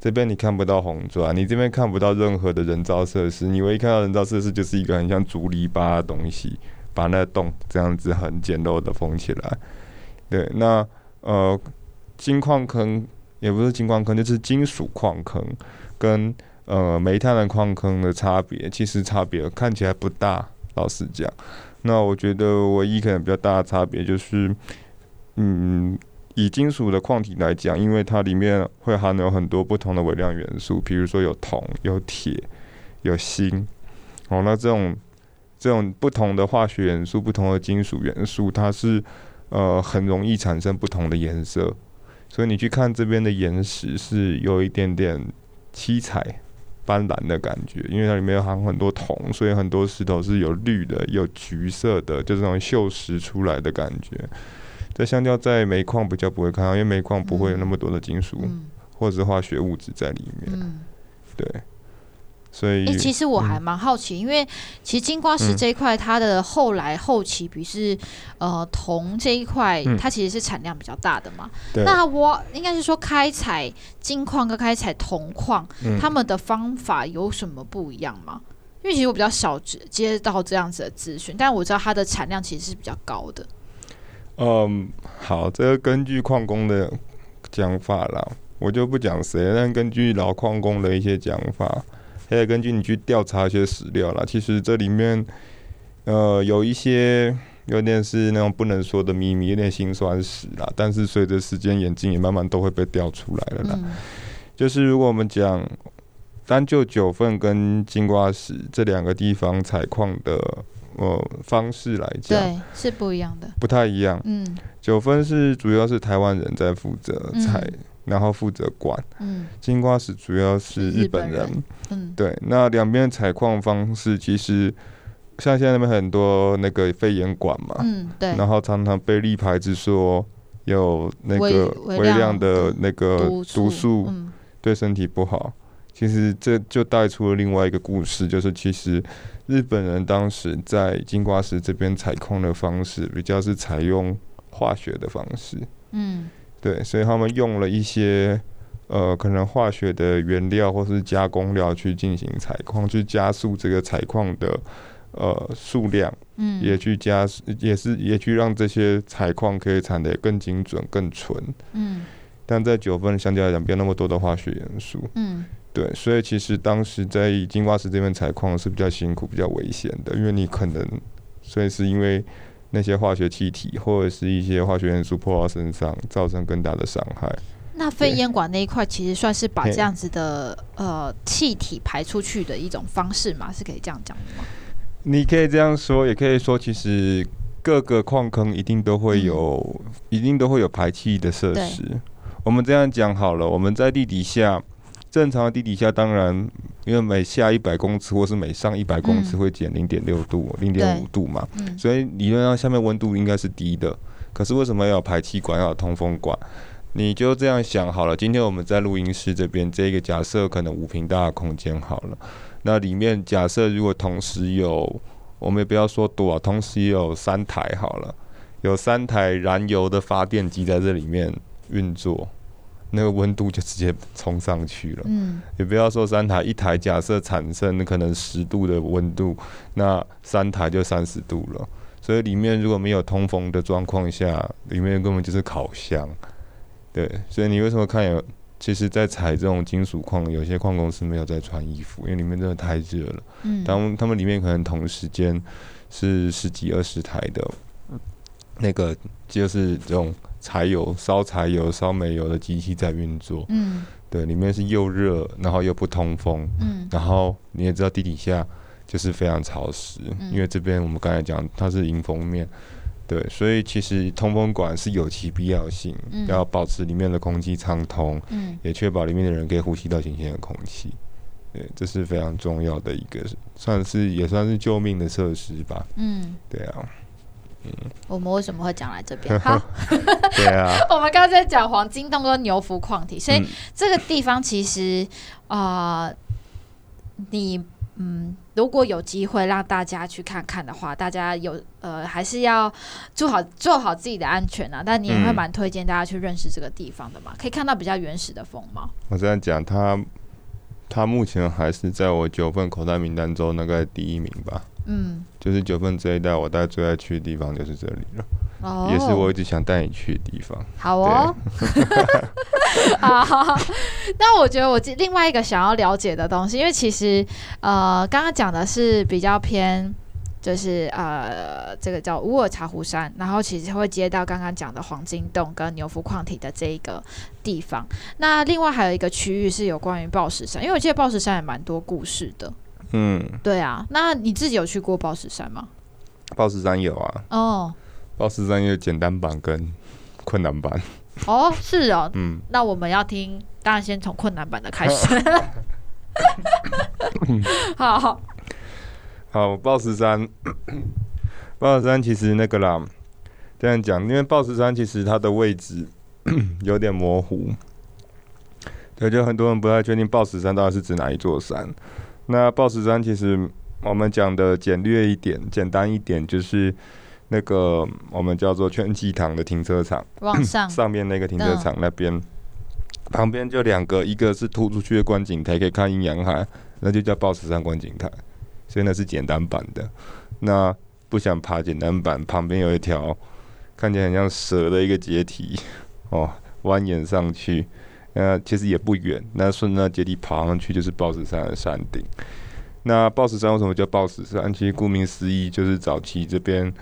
这边你看不到红砖，你这边看不到任何的人造设施，你唯一看到人造设施就是一个很像竹篱笆的东西，把那洞这样子很简陋的封起来。对，那呃金矿坑也不是金矿坑，就是金属矿坑，跟呃煤炭的矿坑的差别，其实差别看起来不大，老实讲。那我觉得唯一可能比较大的差别就是，嗯。以金属的矿体来讲，因为它里面会含有很多不同的微量元素，比如说有铜、有铁、有锌。哦，那这种这种不同的化学元素、不同的金属元素，它是呃很容易产生不同的颜色。所以你去看这边的岩石，是有一点点七彩斑斓的感觉，因为它里面有含很多铜，所以很多石头是有绿的、有橘色的，就这种锈蚀出来的感觉。这相较在煤矿比较不会看到，因为煤矿不会有那么多的金属或者是化学物质在里面。嗯、对，所以、欸、其实我还蛮好奇，嗯、因为其实金瓜石这一块，它的后来后期，比如是呃铜这一块，它其实是产量比较大的嘛。嗯、那我应该是说开采金矿跟开采铜矿，他们的方法有什么不一样吗？因为其实我比较少接到这样子的资讯，但我知道它的产量其实是比较高的。嗯，好，这个根据矿工的讲法啦，我就不讲谁，但根据老矿工的一些讲法，还有根据你去调查一些史料啦，其实这里面呃有一些有点是那种不能说的秘密，有点辛酸史啦。但是随着时间演进，也慢慢都会被调出来了啦。嗯、就是如果我们讲单就九份跟金瓜石这两个地方采矿的。呃，方式来讲，对，是不一样的，不太一样。嗯，九分是主要是台湾人在负责采，嗯、然后负责管。嗯，金瓜石主要是日本人。人嗯，对，那两边采矿方式其实像现在那边很多那个肺炎管嘛，嗯，对，然后常常被立牌子说有那个微量的那个毒素，对身体不好。其实这就带出了另外一个故事，就是其实日本人当时在金瓜石这边采矿的方式，比较是采用化学的方式。嗯，对，所以他们用了一些呃可能化学的原料或是加工料去进行采矿，去加速这个采矿的呃数量。嗯，也去加，也是也去让这些采矿可以产得更精准、更纯。嗯，但在九份相对来讲，没有那么多的化学元素。嗯。对，所以其实当时在金瓜石这边采矿是比较辛苦、比较危险的，因为你可能，所以是因为那些化学气体或者是一些化学元素泼到身上，造成更大的伤害。那肺烟管那一块其实算是把这样子的呃气体排出去的一种方式嘛，是可以这样讲的吗？你可以这样说，也可以说，其实各个矿坑一定都会有，嗯、一定都会有排气的设施。我们这样讲好了，我们在地底下，正常的地底下，当然因为每下一百公尺或是每上一百公尺会减零点六度、零点五度嘛，嗯、所以理论上下面温度应该是低的。可是为什么要有排气管，要有通风管？你就这样想好了。今天我们在录音室这边，这个假设可能五平大的空间好了。那里面假设如果同时有，我们也不要说多啊，同时有三台好了，有三台燃油的发电机在这里面运作，那个温度就直接冲上去了。嗯，也不要说三台，一台假设产生可能十度的温度，那三台就三十度了。所以里面如果没有通风的状况下，里面根本就是烤箱。对，所以你为什么看有？其实，在采这种金属矿，有些矿工是没有在穿衣服，因为里面真的太热了。嗯，当他们里面可能同时间是十几二十台的，那个就是这种柴油烧柴油、烧煤油的机器在运作。嗯，对，里面是又热，然后又不通风。嗯，然后你也知道地底下就是非常潮湿，因为这边我们刚才讲它是迎风面。对，所以其实通风管是有其必要性，嗯、要保持里面的空气畅通，嗯、也确保里面的人可以呼吸到新鲜的空气。对，这是非常重要的一个，算是也算是救命的设施吧。嗯，对啊，嗯，我们为什么会讲来这边？好，对啊，我们刚才在讲黄金洞跟牛福矿体，所以这个地方其实啊、呃，你。嗯，如果有机会让大家去看看的话，大家有呃还是要做好做好自己的安全啊。但你也会蛮推荐大家去认识这个地方的嘛，可以看到比较原始的风貌。我这样讲，他他目前还是在我九份口袋名单中那个第一名吧。嗯，就是九份这一带，我大概最爱去的地方就是这里了。哦，也是我一直想带你去的地方。好哦。好，那我觉得我另外一个想要了解的东西，因为其实呃，刚刚讲的是比较偏，就是呃，这个叫乌尔茶湖山，然后其实会接到刚刚讲的黄金洞跟牛福矿体的这一个地方。那另外还有一个区域是有关于暴石山，因为我记得暴石山也蛮多故事的。嗯，对啊。那你自己有去过抱石山吗？抱石山有啊。哦。抱石山有简单版跟困难版。哦，是哦，嗯，那我们要听，当然先从困难版的开始。好 好好，抱石山，抱石山其实那个啦，这样讲，因为抱石山其实它的位置 有点模糊，对，就很多人不太确定抱石山到底是指哪一座山。那抱石山其实我们讲的简略一点，简单一点就是。那个我们叫做全鸡堂的停车场，往上上面那个停车场那边，嗯、旁边就两个，一个是突出去的观景台，可以看阴阳海，那就叫抱石山观景台，所以那是简单版的。那不想爬简单版，旁边有一条看起来很像蛇的一个阶梯，哦，蜿蜒上去，那其实也不远，那顺着阶梯爬上去就是抱石山的山顶。那抱石山为什么叫抱石山？其实顾名思义，就是早期这边。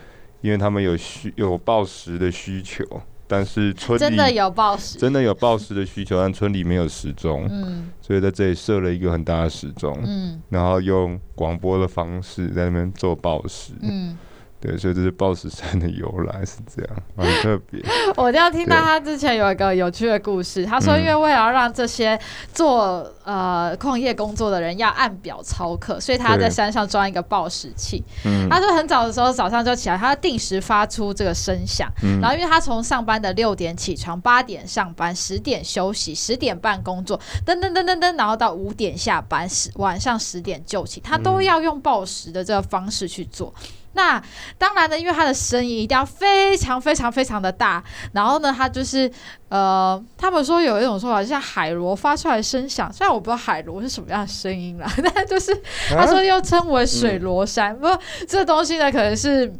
因为他们有需有报石的需求，但是村里真的有报石，真的有抱石的需求，但村里没有时钟，嗯，所以在这里设了一个很大的时钟，嗯，然后用广播的方式在那边做报时，嗯。对，所以这是抱石山的由来是这样，很特别。我要听到他之前有一个有趣的故事，他说，因为为了要让这些做呃矿业工作的人要按表操课，所以他在山上装一个报时器。嗯他说很早的时候早上就起来，他定时发出这个声响。嗯然后因为他从上班的六点起床，八点上班，十点休息，十点半工作，噔噔噔噔噔，然后到五点下班，十晚上十点就寝，他都要用报时的这个方式去做。那当然呢，因为它的声音一定要非常非常非常的大，然后呢，它就是呃，他们说有一种说法，就像海螺发出来的声响，虽然我不知道海螺是什么样的声音啦，但就是他说又称为水螺山，不过这东西呢可能是不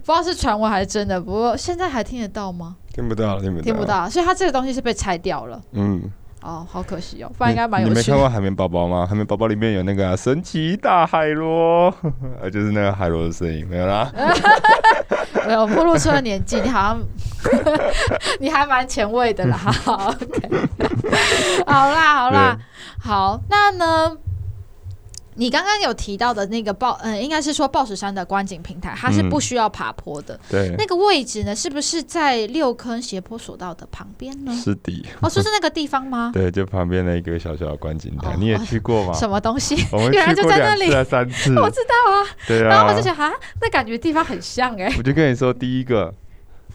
知道是传闻还是真的，不过现在还听得到吗？听不到，听不到，听不到，所以它这个东西是被拆掉了。嗯。哦，好可惜哦，不然应该蛮有趣的。你没看过海绵宝宝吗？海绵宝宝里面有那个、啊、神奇大海螺，呃，就是那个海螺的声音，没有啦。没有，暴露出了年纪，你好像 你还蛮前卫的啦。好，OK，好啦，好啦，好，那呢？你刚刚有提到的那个报，嗯，应该是说抱石山的观景平台，它是不需要爬坡的。对，那个位置呢，是不是在六坑斜坡索道的旁边呢？是的。哦，说是那个地方吗？对，就旁边的一个小小的观景台，你也去过吗？什么东西？我们 去过两次、三次。我知道啊。对啊。然后我就想，啊，那感觉地方很像哎。我就跟你说，第一个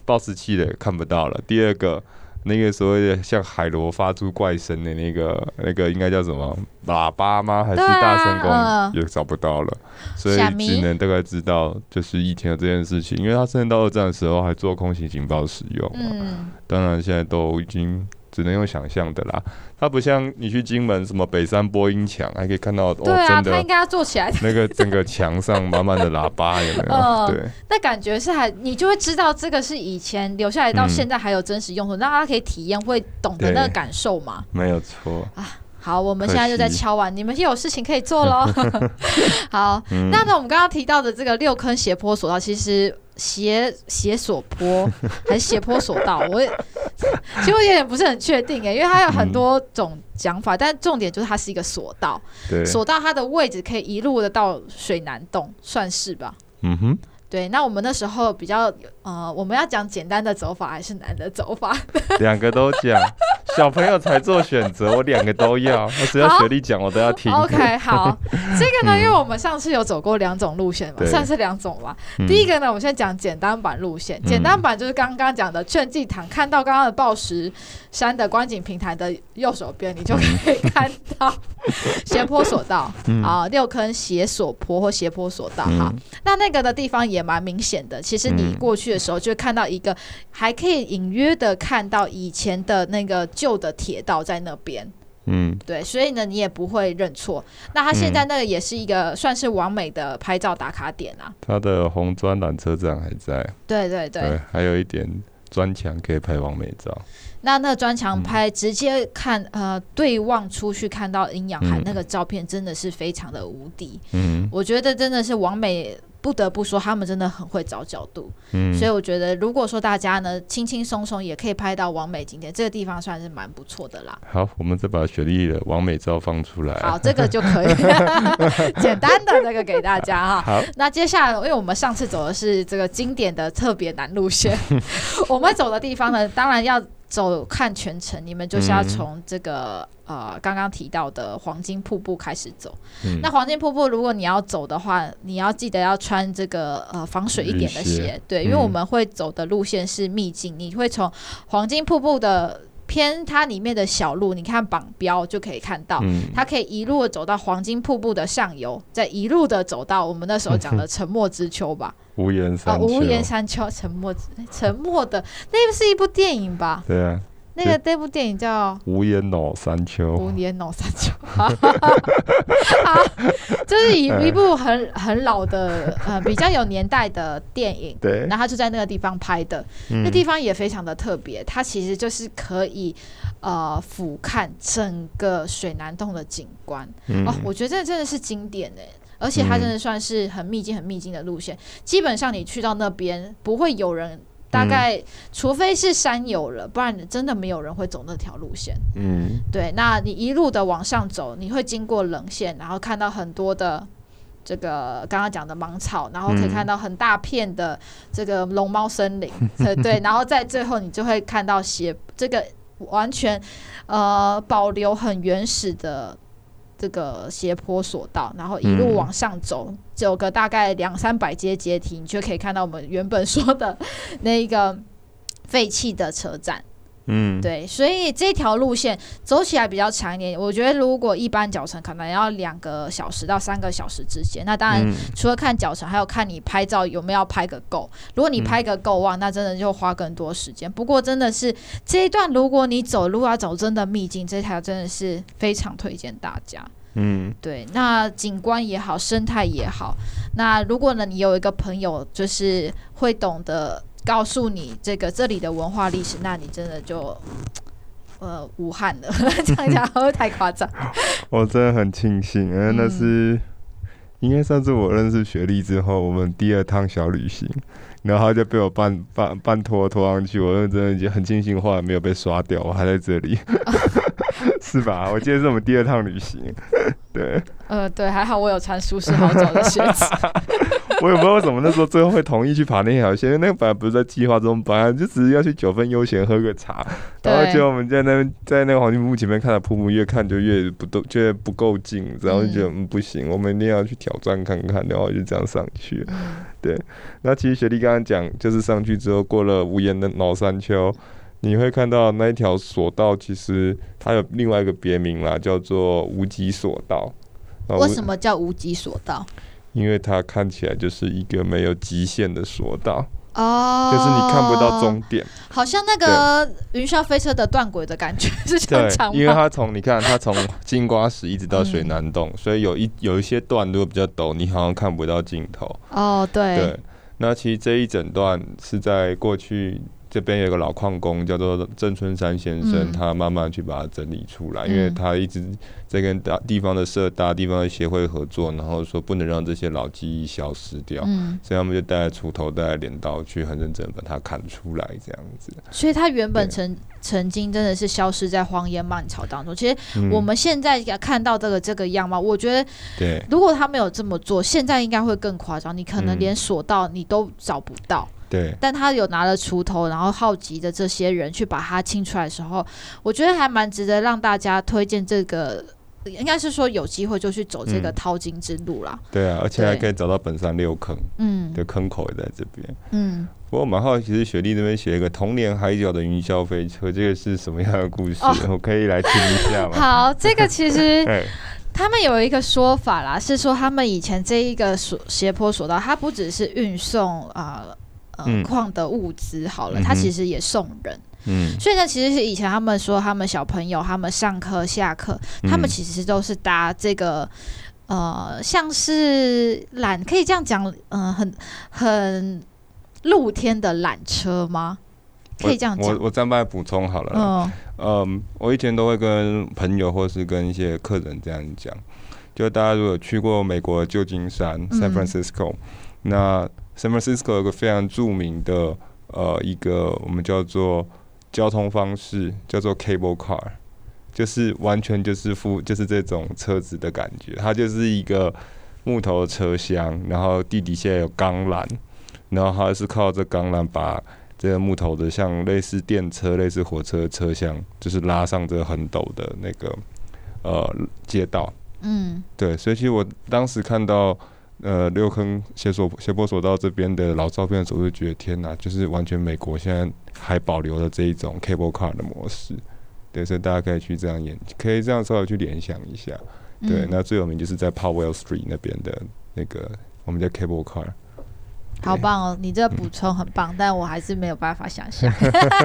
报石器的看不到了，第二个。那个所谓的像海螺发出怪声的那个，那个应该叫什么喇叭吗？还是大声公？啊呃、也找不到了，所以只能大概知道就是以前有这件事情，因为他甚至到二战的时候还做空袭警报使用。嗯，当然现在都已经。只能用想象的啦，它不像你去金门什么北山播音墙，还可以看到对啊，它应该要做起来。那个整个墙上满满的喇叭有没有？呃、对，那感觉是还你就会知道这个是以前留下来到现在还有真实用途，让大家可以体验，会懂得那个感受嘛？没有错啊。好，我们现在就在敲完，你们也有事情可以做喽。好，嗯、那呢，我们刚刚提到的这个六坑斜坡索道，其实斜斜索坡 还是斜坡索道，我也 其实我有点不是很确定诶，因为它有很多种讲法，嗯、但重点就是它是一个索道。索道它的位置可以一路的到水南洞，算是吧？嗯哼。对，那我们那时候比较呃，我们要讲简单的走法还是难的走法？两个都讲，小朋友才做选择，我两个都要。我只要学历讲，我都要听。OK，好，这个呢，因为我们上次有走过两种路线嘛，算是两种吧。第一个呢，我们先讲简单版路线，简单版就是刚刚讲的劝济堂，看到刚刚的报石山的观景平台的右手边，你就可以 看到斜坡索道啊，六坑斜索坡或斜坡索道哈。那那个的地方也。蛮明显的，其实你过去的时候就会看到一个，还可以隐约的看到以前的那个旧的铁道在那边。嗯，对，所以呢，你也不会认错。那它现在那个也是一个算是完美的拍照打卡点啊。它的红砖缆车站还在。对对对，对，还有一点砖墙可以拍完美照。那那砖墙拍直接看，嗯、呃，对望出去看到阴阳海那个照片，真的是非常的无敌。嗯，我觉得真的是完美。不得不说，他们真的很会找角度，嗯，所以我觉得，如果说大家呢轻轻松松也可以拍到完美景点，这个地方算是蛮不错的啦。好，我们再把雪莉的完美照放出来。好，这个就可以，简单的那个给大家哈。好，那接下来，因为我们上次走的是这个经典的特别难路线，我们走的地方呢，当然要。走看全程，你们就是要从这个、嗯、呃刚刚提到的黄金瀑布开始走。嗯、那黄金瀑布，如果你要走的话，你要记得要穿这个呃防水一点的鞋，鞋。对，因为我们会走的路线是秘境，嗯、你会从黄金瀑布的偏它里面的小路，你看榜标就可以看到，嗯、它可以一路走到黄金瀑布的上游，再一路的走到我们那时候讲的沉默之丘吧。无言山丘，无言山丘，沉默，沉默的，那是一部电影吧？对啊，那个那部电影叫《无言脑山丘》。无言脑山丘，好，这是一 一部很很老的呃比较有年代的电影。对，然后就在那个地方拍的，那地方也非常的特别，它其实就是可以呃俯瞰整个水南洞的景观。哦，我觉得这真的是经典哎。而且它真的算是很秘境、很秘境的路线。嗯、基本上你去到那边，不会有人，大概、嗯、除非是山友了，不然真的没有人会走那条路线。嗯，对。那你一路的往上走，你会经过棱线，然后看到很多的这个刚刚讲的芒草，然后可以看到很大片的这个龙猫森林。对、嗯、对，然后在最后你就会看到斜这个完全呃保留很原始的。这个斜坡索道，然后一路往上走，嗯、走个大概两三百阶阶梯，你就可以看到我们原本说的那个废弃的车站。嗯，对，所以这条路线走起来比较长一点。我觉得如果一般脚程可能要两个小时到三个小时之间。那当然，除了看脚程，还有看你拍照有没有拍个够。如果你拍个够哇，那真的就花更多时间。不过真的是这一段，如果你走路要走真的秘境，这条真的是非常推荐大家。嗯，对，那景观也好，生态也好。那如果呢，你有一个朋友就是会懂得。告诉你这个这里的文化历史，那你真的就呃武汉的，这样讲会不会太夸张？我真的很庆幸，因为那是、嗯、应该算是我认识雪莉之后我们第二趟小旅行。然后他就被我半半半拖拖上去，我认真的已经很庆幸，后来没有被刷掉，我还在这里，是吧？我记得是我们第二趟旅行，对。呃，对，还好我有穿舒适好走的鞋子。我也不知道为什么那时候最后会同意去爬那条线，因为那个本来不是在计划中，本来就只是要去九份悠闲喝个茶，然后结果我们在那边在那个黄金瀑布前面看到瀑布，越看就越不都觉得不够近，然后就觉得嗯不行，我们一定要去挑战看看，然后就这样上去。对，那其实雪莉刚刚讲，就是上去之后过了无言的老山丘，你会看到那一条索道，其实它有另外一个别名啦，叫做无极索道。为什么叫无极索道？因为它看起来就是一个没有极限的索道哦，就是你看不到终点，好像那个云霄飞车的断轨的感觉是这样对，因为它从你看它从金瓜石一直到水南洞，嗯、所以有一有一些段路比较陡，你好像看不到尽头。哦。对。对，那其实这一整段是在过去。这边有个老矿工叫做郑春山先生，嗯、他慢慢去把它整理出来，嗯、因为他一直在跟大地方的社大地方的协会合作，然后说不能让这些老记忆消失掉，嗯、所以他们就带着锄头、带着镰刀去很认真把它砍出来，这样子。所以它原本曾曾经真的是消失在荒烟蔓草当中。其实我们现在看到这个这个样貌，我觉得，对，如果他没有这么做，现在应该会更夸张，你可能连索道你都找不到。嗯对，但他有拿了锄头，然后好奇的这些人去把它清出来的时候，我觉得还蛮值得让大家推荐这个，应该是说有机会就去走这个淘金之路啦。嗯、对啊，而且还可以找到本山六坑，嗯，的坑口也在这边，嗯。不过蛮好奇，是雪莉那边写一个童年海角的云霄飞车，这个是什么样的故事？哦、我可以来听一下吗？好，这个其实 他们有一个说法啦，是说他们以前这一个索斜坡索道，它不只是运送啊。呃呃，矿的物资好了，他、嗯、其实也送人，嗯，所以呢，其实是以前他们说，他们小朋友他们上课下课，嗯、他们其实都是搭这个，呃，像是缆，可以这样讲，嗯、呃，很很露天的缆车吗？可以这样讲。我我再帮补充好了，嗯、哦呃，我以前都会跟朋友或是跟一些客人这样讲，就大家如果去过美国旧金山 San Francisco，、嗯、那 San Francisco 有个非常著名的呃一个我们叫做交通方式，叫做 cable car，就是完全就是副就是这种车子的感觉，它就是一个木头的车厢，然后地底下有钢缆，然后它是靠着钢缆把这个木头的像类似电车、类似火车的车厢，就是拉上这个很陡的那个呃街道。嗯，对，所以其实我当时看到。呃，六坑斜索斜坡索道这边的老照片的时候，就觉得天哪，就是完全美国现在还保留了这一种 cable car 的模式，对，所以大家可以去这样演，可以这样稍微去联想一下，对，嗯、那最有名就是在 Powell Street 那边的那个我们叫 cable car。好棒哦！你这个补充很棒，嗯、但我还是没有办法想象。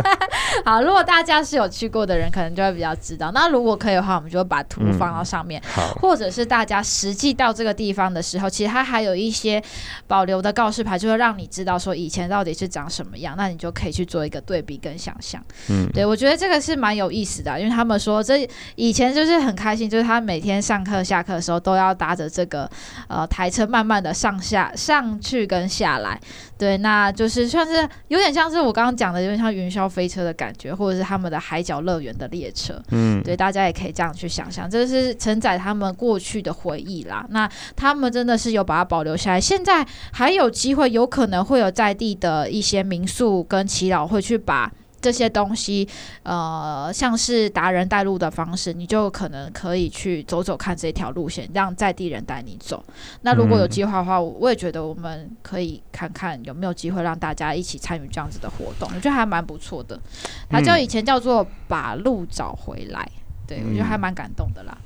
好，如果大家是有去过的人，可能就会比较知道。那如果可以的话，我们就会把图放到上面。嗯、或者是大家实际到这个地方的时候，其实它还有一些保留的告示牌，就会让你知道说以前到底是长什么样。那你就可以去做一个对比跟想象。嗯，对，我觉得这个是蛮有意思的、啊，因为他们说这以前就是很开心，就是他每天上课下课的时候都要搭着这个呃台车，慢慢的上下上去跟下来。对，那就是算是有点像是我刚刚讲的，有点像云霄飞车的感觉，或者是他们的海角乐园的列车。嗯，对，大家也可以这样去想象，这是承载他们过去的回忆啦。那他们真的是有把它保留下来，现在还有机会，有可能会有在地的一些民宿跟祈老会去把。这些东西，呃，像是达人带路的方式，你就可能可以去走走看这条路线，让在地人带你走。那如果有计划的话，我也觉得我们可以看看有没有机会让大家一起参与这样子的活动，我觉得还蛮不错的。它叫以前叫做把路找回来，对，我觉得还蛮感动的啦。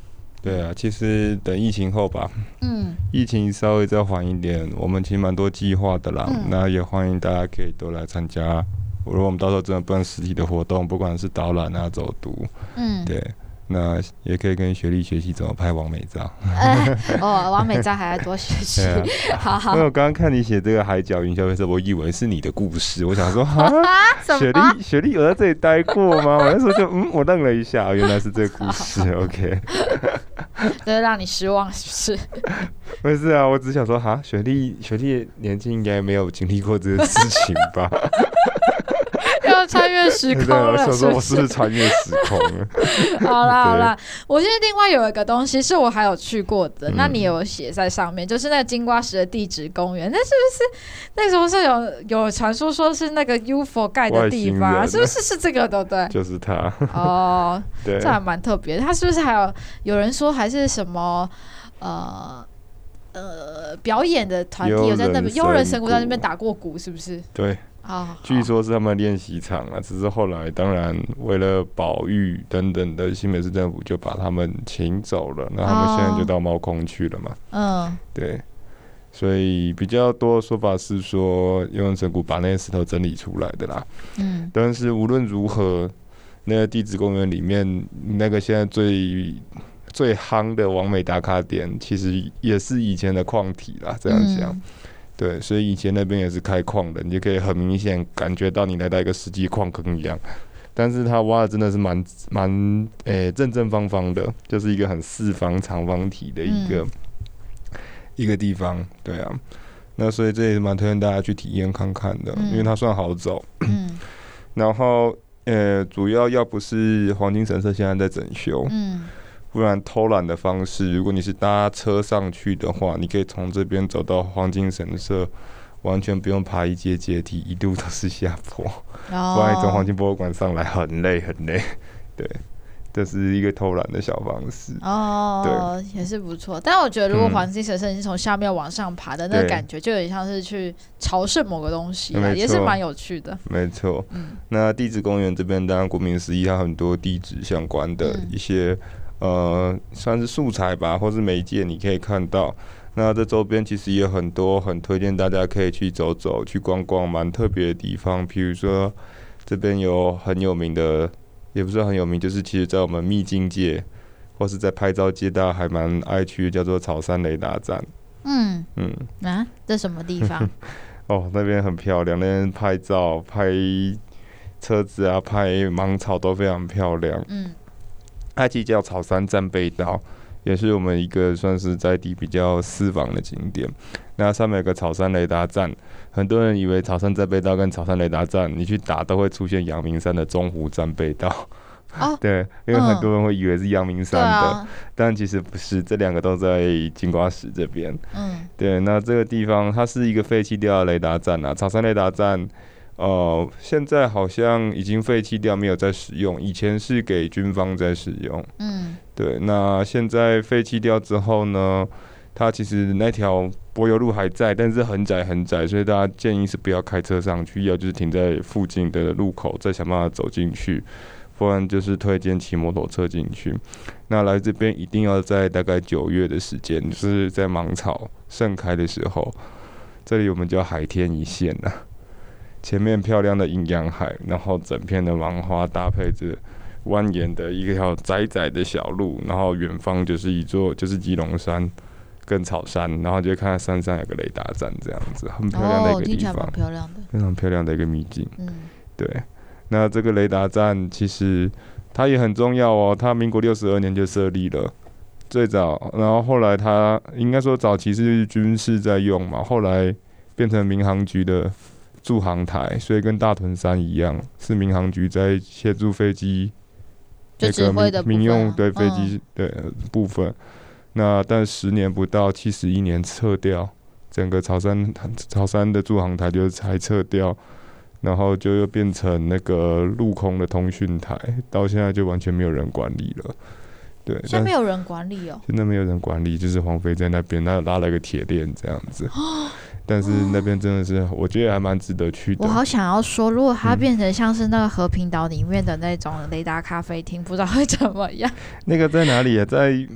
对啊，其实等疫情后吧，嗯，疫情稍微再缓一点，我们其实蛮多计划的啦。嗯、那也欢迎大家可以多来参加。如果我们到时候真的办实体的活动，不管是导览啊、走读，嗯，对，那也可以跟雪莉学习怎么拍完美照。哎，哦，完美照还要多学习。啊、好好。因为我刚刚看你写这个海角云霄飞车，我以为是你的故事。我想说，啊，雪莉，雪莉有在这里待过吗？我那时候就嗯，我愣了一下，原来是这个故事。OK。就是让你失望，是不是？不是啊，我只想说，哈，雪莉，雪莉年纪应该没有经历过这个事情吧？要穿越时空了，我说我是不是穿越时空了？好啦好啦，我记得另外有一个东西是我还有去过的，嗯、那你有写在上面，就是那个金瓜石的地质公园，那是不是那时候是有有传说说是那个 UFO 盖的地方，是不是是这个对不对？就是它哦，对，这还蛮特别。它是不是还有有人说还是什么呃呃表演的团体有在那边，幽人神鼓在那边打过鼓，是不是？对。啊，据说是他们练习场啊，只是后来当然为了保育等等的，新北市政府就把他们请走了，那他们现在就到猫空去了嘛。嗯，对，所以比较多的说法是说，优人神鼓把那些石头整理出来的啦。嗯，但是无论如何，那个地质公园里面那个现在最最夯的完美打卡点，其实也是以前的矿体啦，这样想。嗯对，所以以前那边也是开矿的，你就可以很明显感觉到你来到一个实际矿坑一样。但是它挖的真的是蛮蛮诶正正方方的，就是一个很四方长方体的一个、嗯、一个地方。对啊，那所以这也是蛮推荐大家去体验看看的，嗯、因为它算好走。嗯、然后呃，主要要不是黄金神社现在在整修。嗯不然偷懒的方式，如果你是搭车上去的话，你可以从这边走到黄金神社，完全不用爬一阶阶梯，一路都是下坡。哦、不然你从黄金博物馆上来很累很累。对，这是一个偷懒的小方式。哦，对，也是不错。但我觉得，如果黄金神社你是从下面往上爬的，那个感觉就有点像是去朝圣某个东西，也是蛮有趣的。没错。嗯。那地质公园这边，当然顾名思义，它很多地质相关的一些。呃，算是素材吧，或是媒介，你可以看到。那这周边其实也有很多，很推荐大家可以去走走、去逛逛，蛮特别的地方。比如说，这边有很有名的，也不是很有名，就是其实在我们秘境界，或是在拍照界，大家还蛮爱去，叫做草山雷达站。嗯嗯啊，这什么地方？哦，那边很漂亮，那边拍照、拍车子啊、拍芒草都非常漂亮。嗯。它其实叫草山战备道，也是我们一个算是在地比较私房的景点。那上面有个草山雷达站，很多人以为草山战备道跟草山雷达站，你去打都会出现阳明山的中湖战备道。哦，对，因为很多人会以为是阳明山的，嗯、但其实不是，这两个都在金瓜石这边。嗯，对，那这个地方它是一个废弃掉的雷达站啊，草山雷达站。哦、呃，现在好像已经废弃掉，没有在使用。以前是给军方在使用。嗯，对。那现在废弃掉之后呢，它其实那条柏油路还在，但是很窄很窄，所以大家建议是不要开车上去，要就是停在附近的路口，再想办法走进去，不然就是推荐骑摩托车进去。那来这边一定要在大概九月的时间，就是在芒草盛开的时候，这里我们叫海天一线呐。前面漂亮的阴阳海，然后整片的芒花搭配着蜿蜒的一条窄窄的小路，然后远方就是一座就是基隆山跟草山，然后就看到山上有个雷达站，这样子很漂亮的一个地方，哦、漂亮的，非常漂亮的一个秘境。嗯，对。那这个雷达站其实它也很重要哦，它民国六十二年就设立了，最早，然后后来它应该说早期是军事在用嘛，后来变成民航局的。驻航台，所以跟大屯山一样，是民航局在协助飞机这个民用对飞机的部分。那但十年不到，七十一年撤掉整个潮汕 潮汕的驻航台就才撤掉，然后就又变成那个陆空的通讯台，到现在就完全没有人管理了。对，现在没有人管理哦，现在没有人管理，就是黄飞在那边，那拉了一个铁链这样子。但是那边真的是，我觉得还蛮值得去的。我好想要说，如果它变成像是那个和平岛里面的那种雷达咖啡厅，不知道会怎么样。那个在哪里啊？在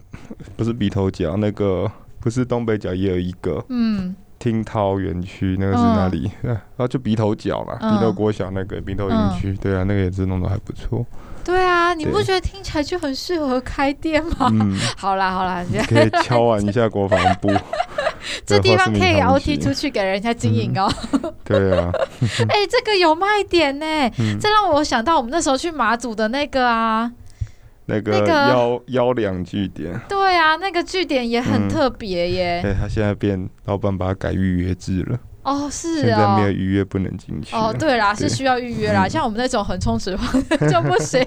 不是鼻头角那个，不是东北角也有一个？嗯，听涛园区那个是哪里？然后、嗯 啊、就鼻头角嘛，鼻头国小那个鼻头园区，嗯、对啊，那个也是弄得还不错。对啊，你不觉得听起来就很适合开店吗？嗯、好啦好啦，你可以敲完一下国防部，这地方可以 OT 出去给人家经营哦、嗯。对啊，哎、欸，这个有卖点呢，嗯、这让我想到我们那时候去马祖的那个啊。那个幺幺两据点，对啊，那个据点也很特别耶。对，他现在变老板把它改预约制了。哦，是啊，现在没有预约不能进去。哦，对啦，是需要预约啦，像我们那种横冲直撞就不行。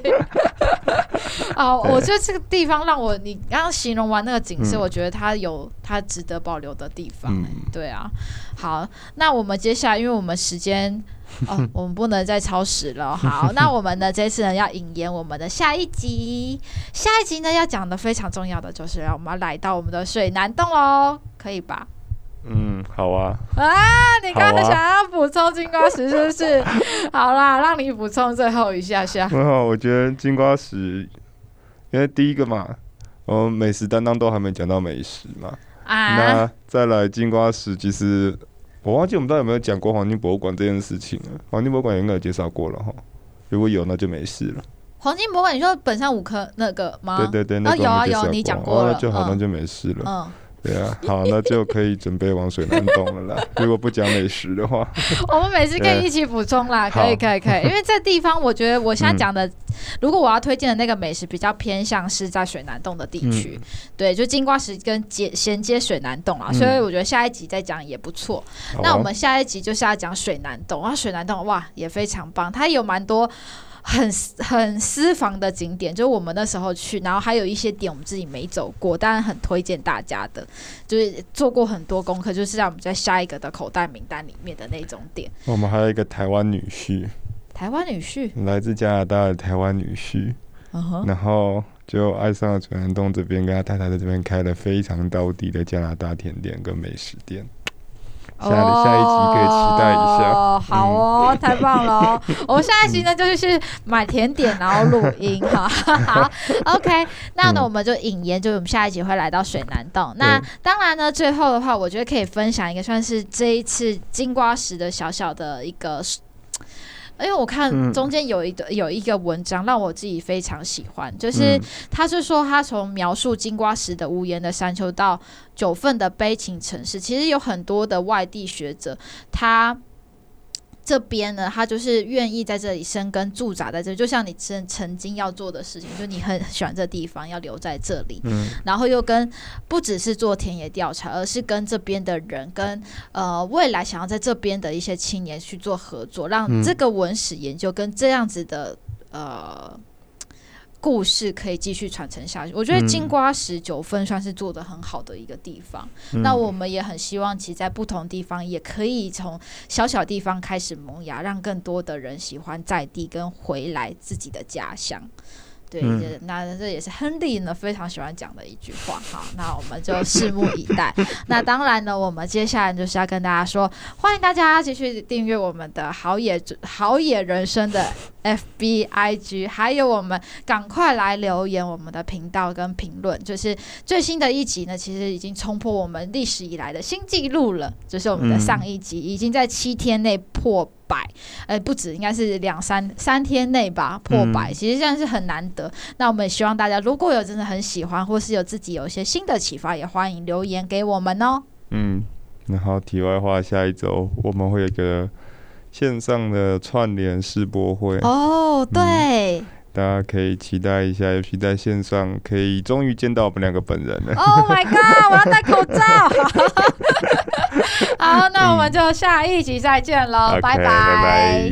哦，我觉得这个地方让我你刚刚形容完那个景色，我觉得它有它值得保留的地方。对啊，好，那我们接下来，因为我们时间。哦，我们不能再超时了。好，那我们呢？这次呢要引言我们的下一集。下一集呢要讲的非常重要的就是，让我们要来到我们的水南洞喽，可以吧？嗯，好啊。啊，你刚才想要补充金瓜石是不是？好啦，让你补充最后一下下。很好，我觉得金瓜石，因为第一个嘛，我们美食担当都还没讲到美食嘛。啊。那再来金瓜石，其实。我忘记我们到底有没有讲过黄金博物馆这件事情了。黄金博物馆应该有介绍过了哈，如果有那就没事了。黄金博物馆，你说本山五颗那个吗？对对对，那有啊有，你讲过了，哦、那就好，那就没事了。嗯。对啊，好，那就可以准备往水南洞了啦。如果不讲美食的话，我们美食可以一起补充啦，可以可以可以。因为这地方，我觉得我现在讲的，嗯、如果我要推荐的那个美食，比较偏向是在水南洞的地区，嗯、对，就金瓜石跟接衔接水南洞啊，嗯、所以我觉得下一集再讲也不错。嗯、那我们下一集就是要讲水南洞，然后水南洞哇也非常棒，它有蛮多。很很私房的景点，就是我们那时候去，然后还有一些点我们自己没走过，当然很推荐大家的，就是做过很多功课，就是让我们在下一个的口袋名单里面的那种点。我们还有一个台湾女婿，台湾女婿，来自加拿大的台湾女婿，uh huh. 然后就爱上了水湳洞这边，跟他太太在这边开了非常到底的加拿大甜点跟美食店。下下一集可以期待一下哦，好哦，嗯、太棒了哦！我们下一集呢就是去买甜点，然后录音哈。好，OK，那呢我们就引言，就是我们下一集会来到水南洞。那当然呢，最后的话，我觉得可以分享一个算是这一次金瓜石的小小的一个。因为我看中间有一个有一个文章让我自己非常喜欢，就是他是说他从描述金瓜石的无言的山丘到九份的悲情城市，其实有很多的外地学者他。这边呢，他就是愿意在这里生根驻扎在这里，就像你曾曾经要做的事情，就你很喜欢这地方，要留在这里，嗯，然后又跟不只是做田野调查，而是跟这边的人，跟呃未来想要在这边的一些青年去做合作，让这个文史研究跟这样子的呃。故事可以继续传承下去。我觉得金瓜石九分算是做的很好的一个地方。嗯、那我们也很希望，其实在不同地方也可以从小小地方开始萌芽，让更多的人喜欢在地跟回来自己的家乡。对，嗯、那这也是亨利呢非常喜欢讲的一句话。哈，那我们就拭目以待。那当然呢，我们接下来就是要跟大家说，欢迎大家继续订阅我们的好野好野人生的 FBIG，还有我们赶快来留言我们的频道跟评论。就是最新的一集呢，其实已经冲破我们历史以来的新纪录了，就是我们的上一集已经在七天内破。百，呃，不止，应该是两三三天内吧，破百，其实这样是很难得。嗯、那我们也希望大家如果有真的很喜欢，或是有自己有一些新的启发，也欢迎留言给我们哦。嗯，然后题外话，下一周我们会有一个线上的串联试播会哦，对。嗯大家可以期待一下，尤其在线上可以终于见到我们两个本人了。Oh my god！我要戴口罩。好，那我们就下一集再见喽，拜拜。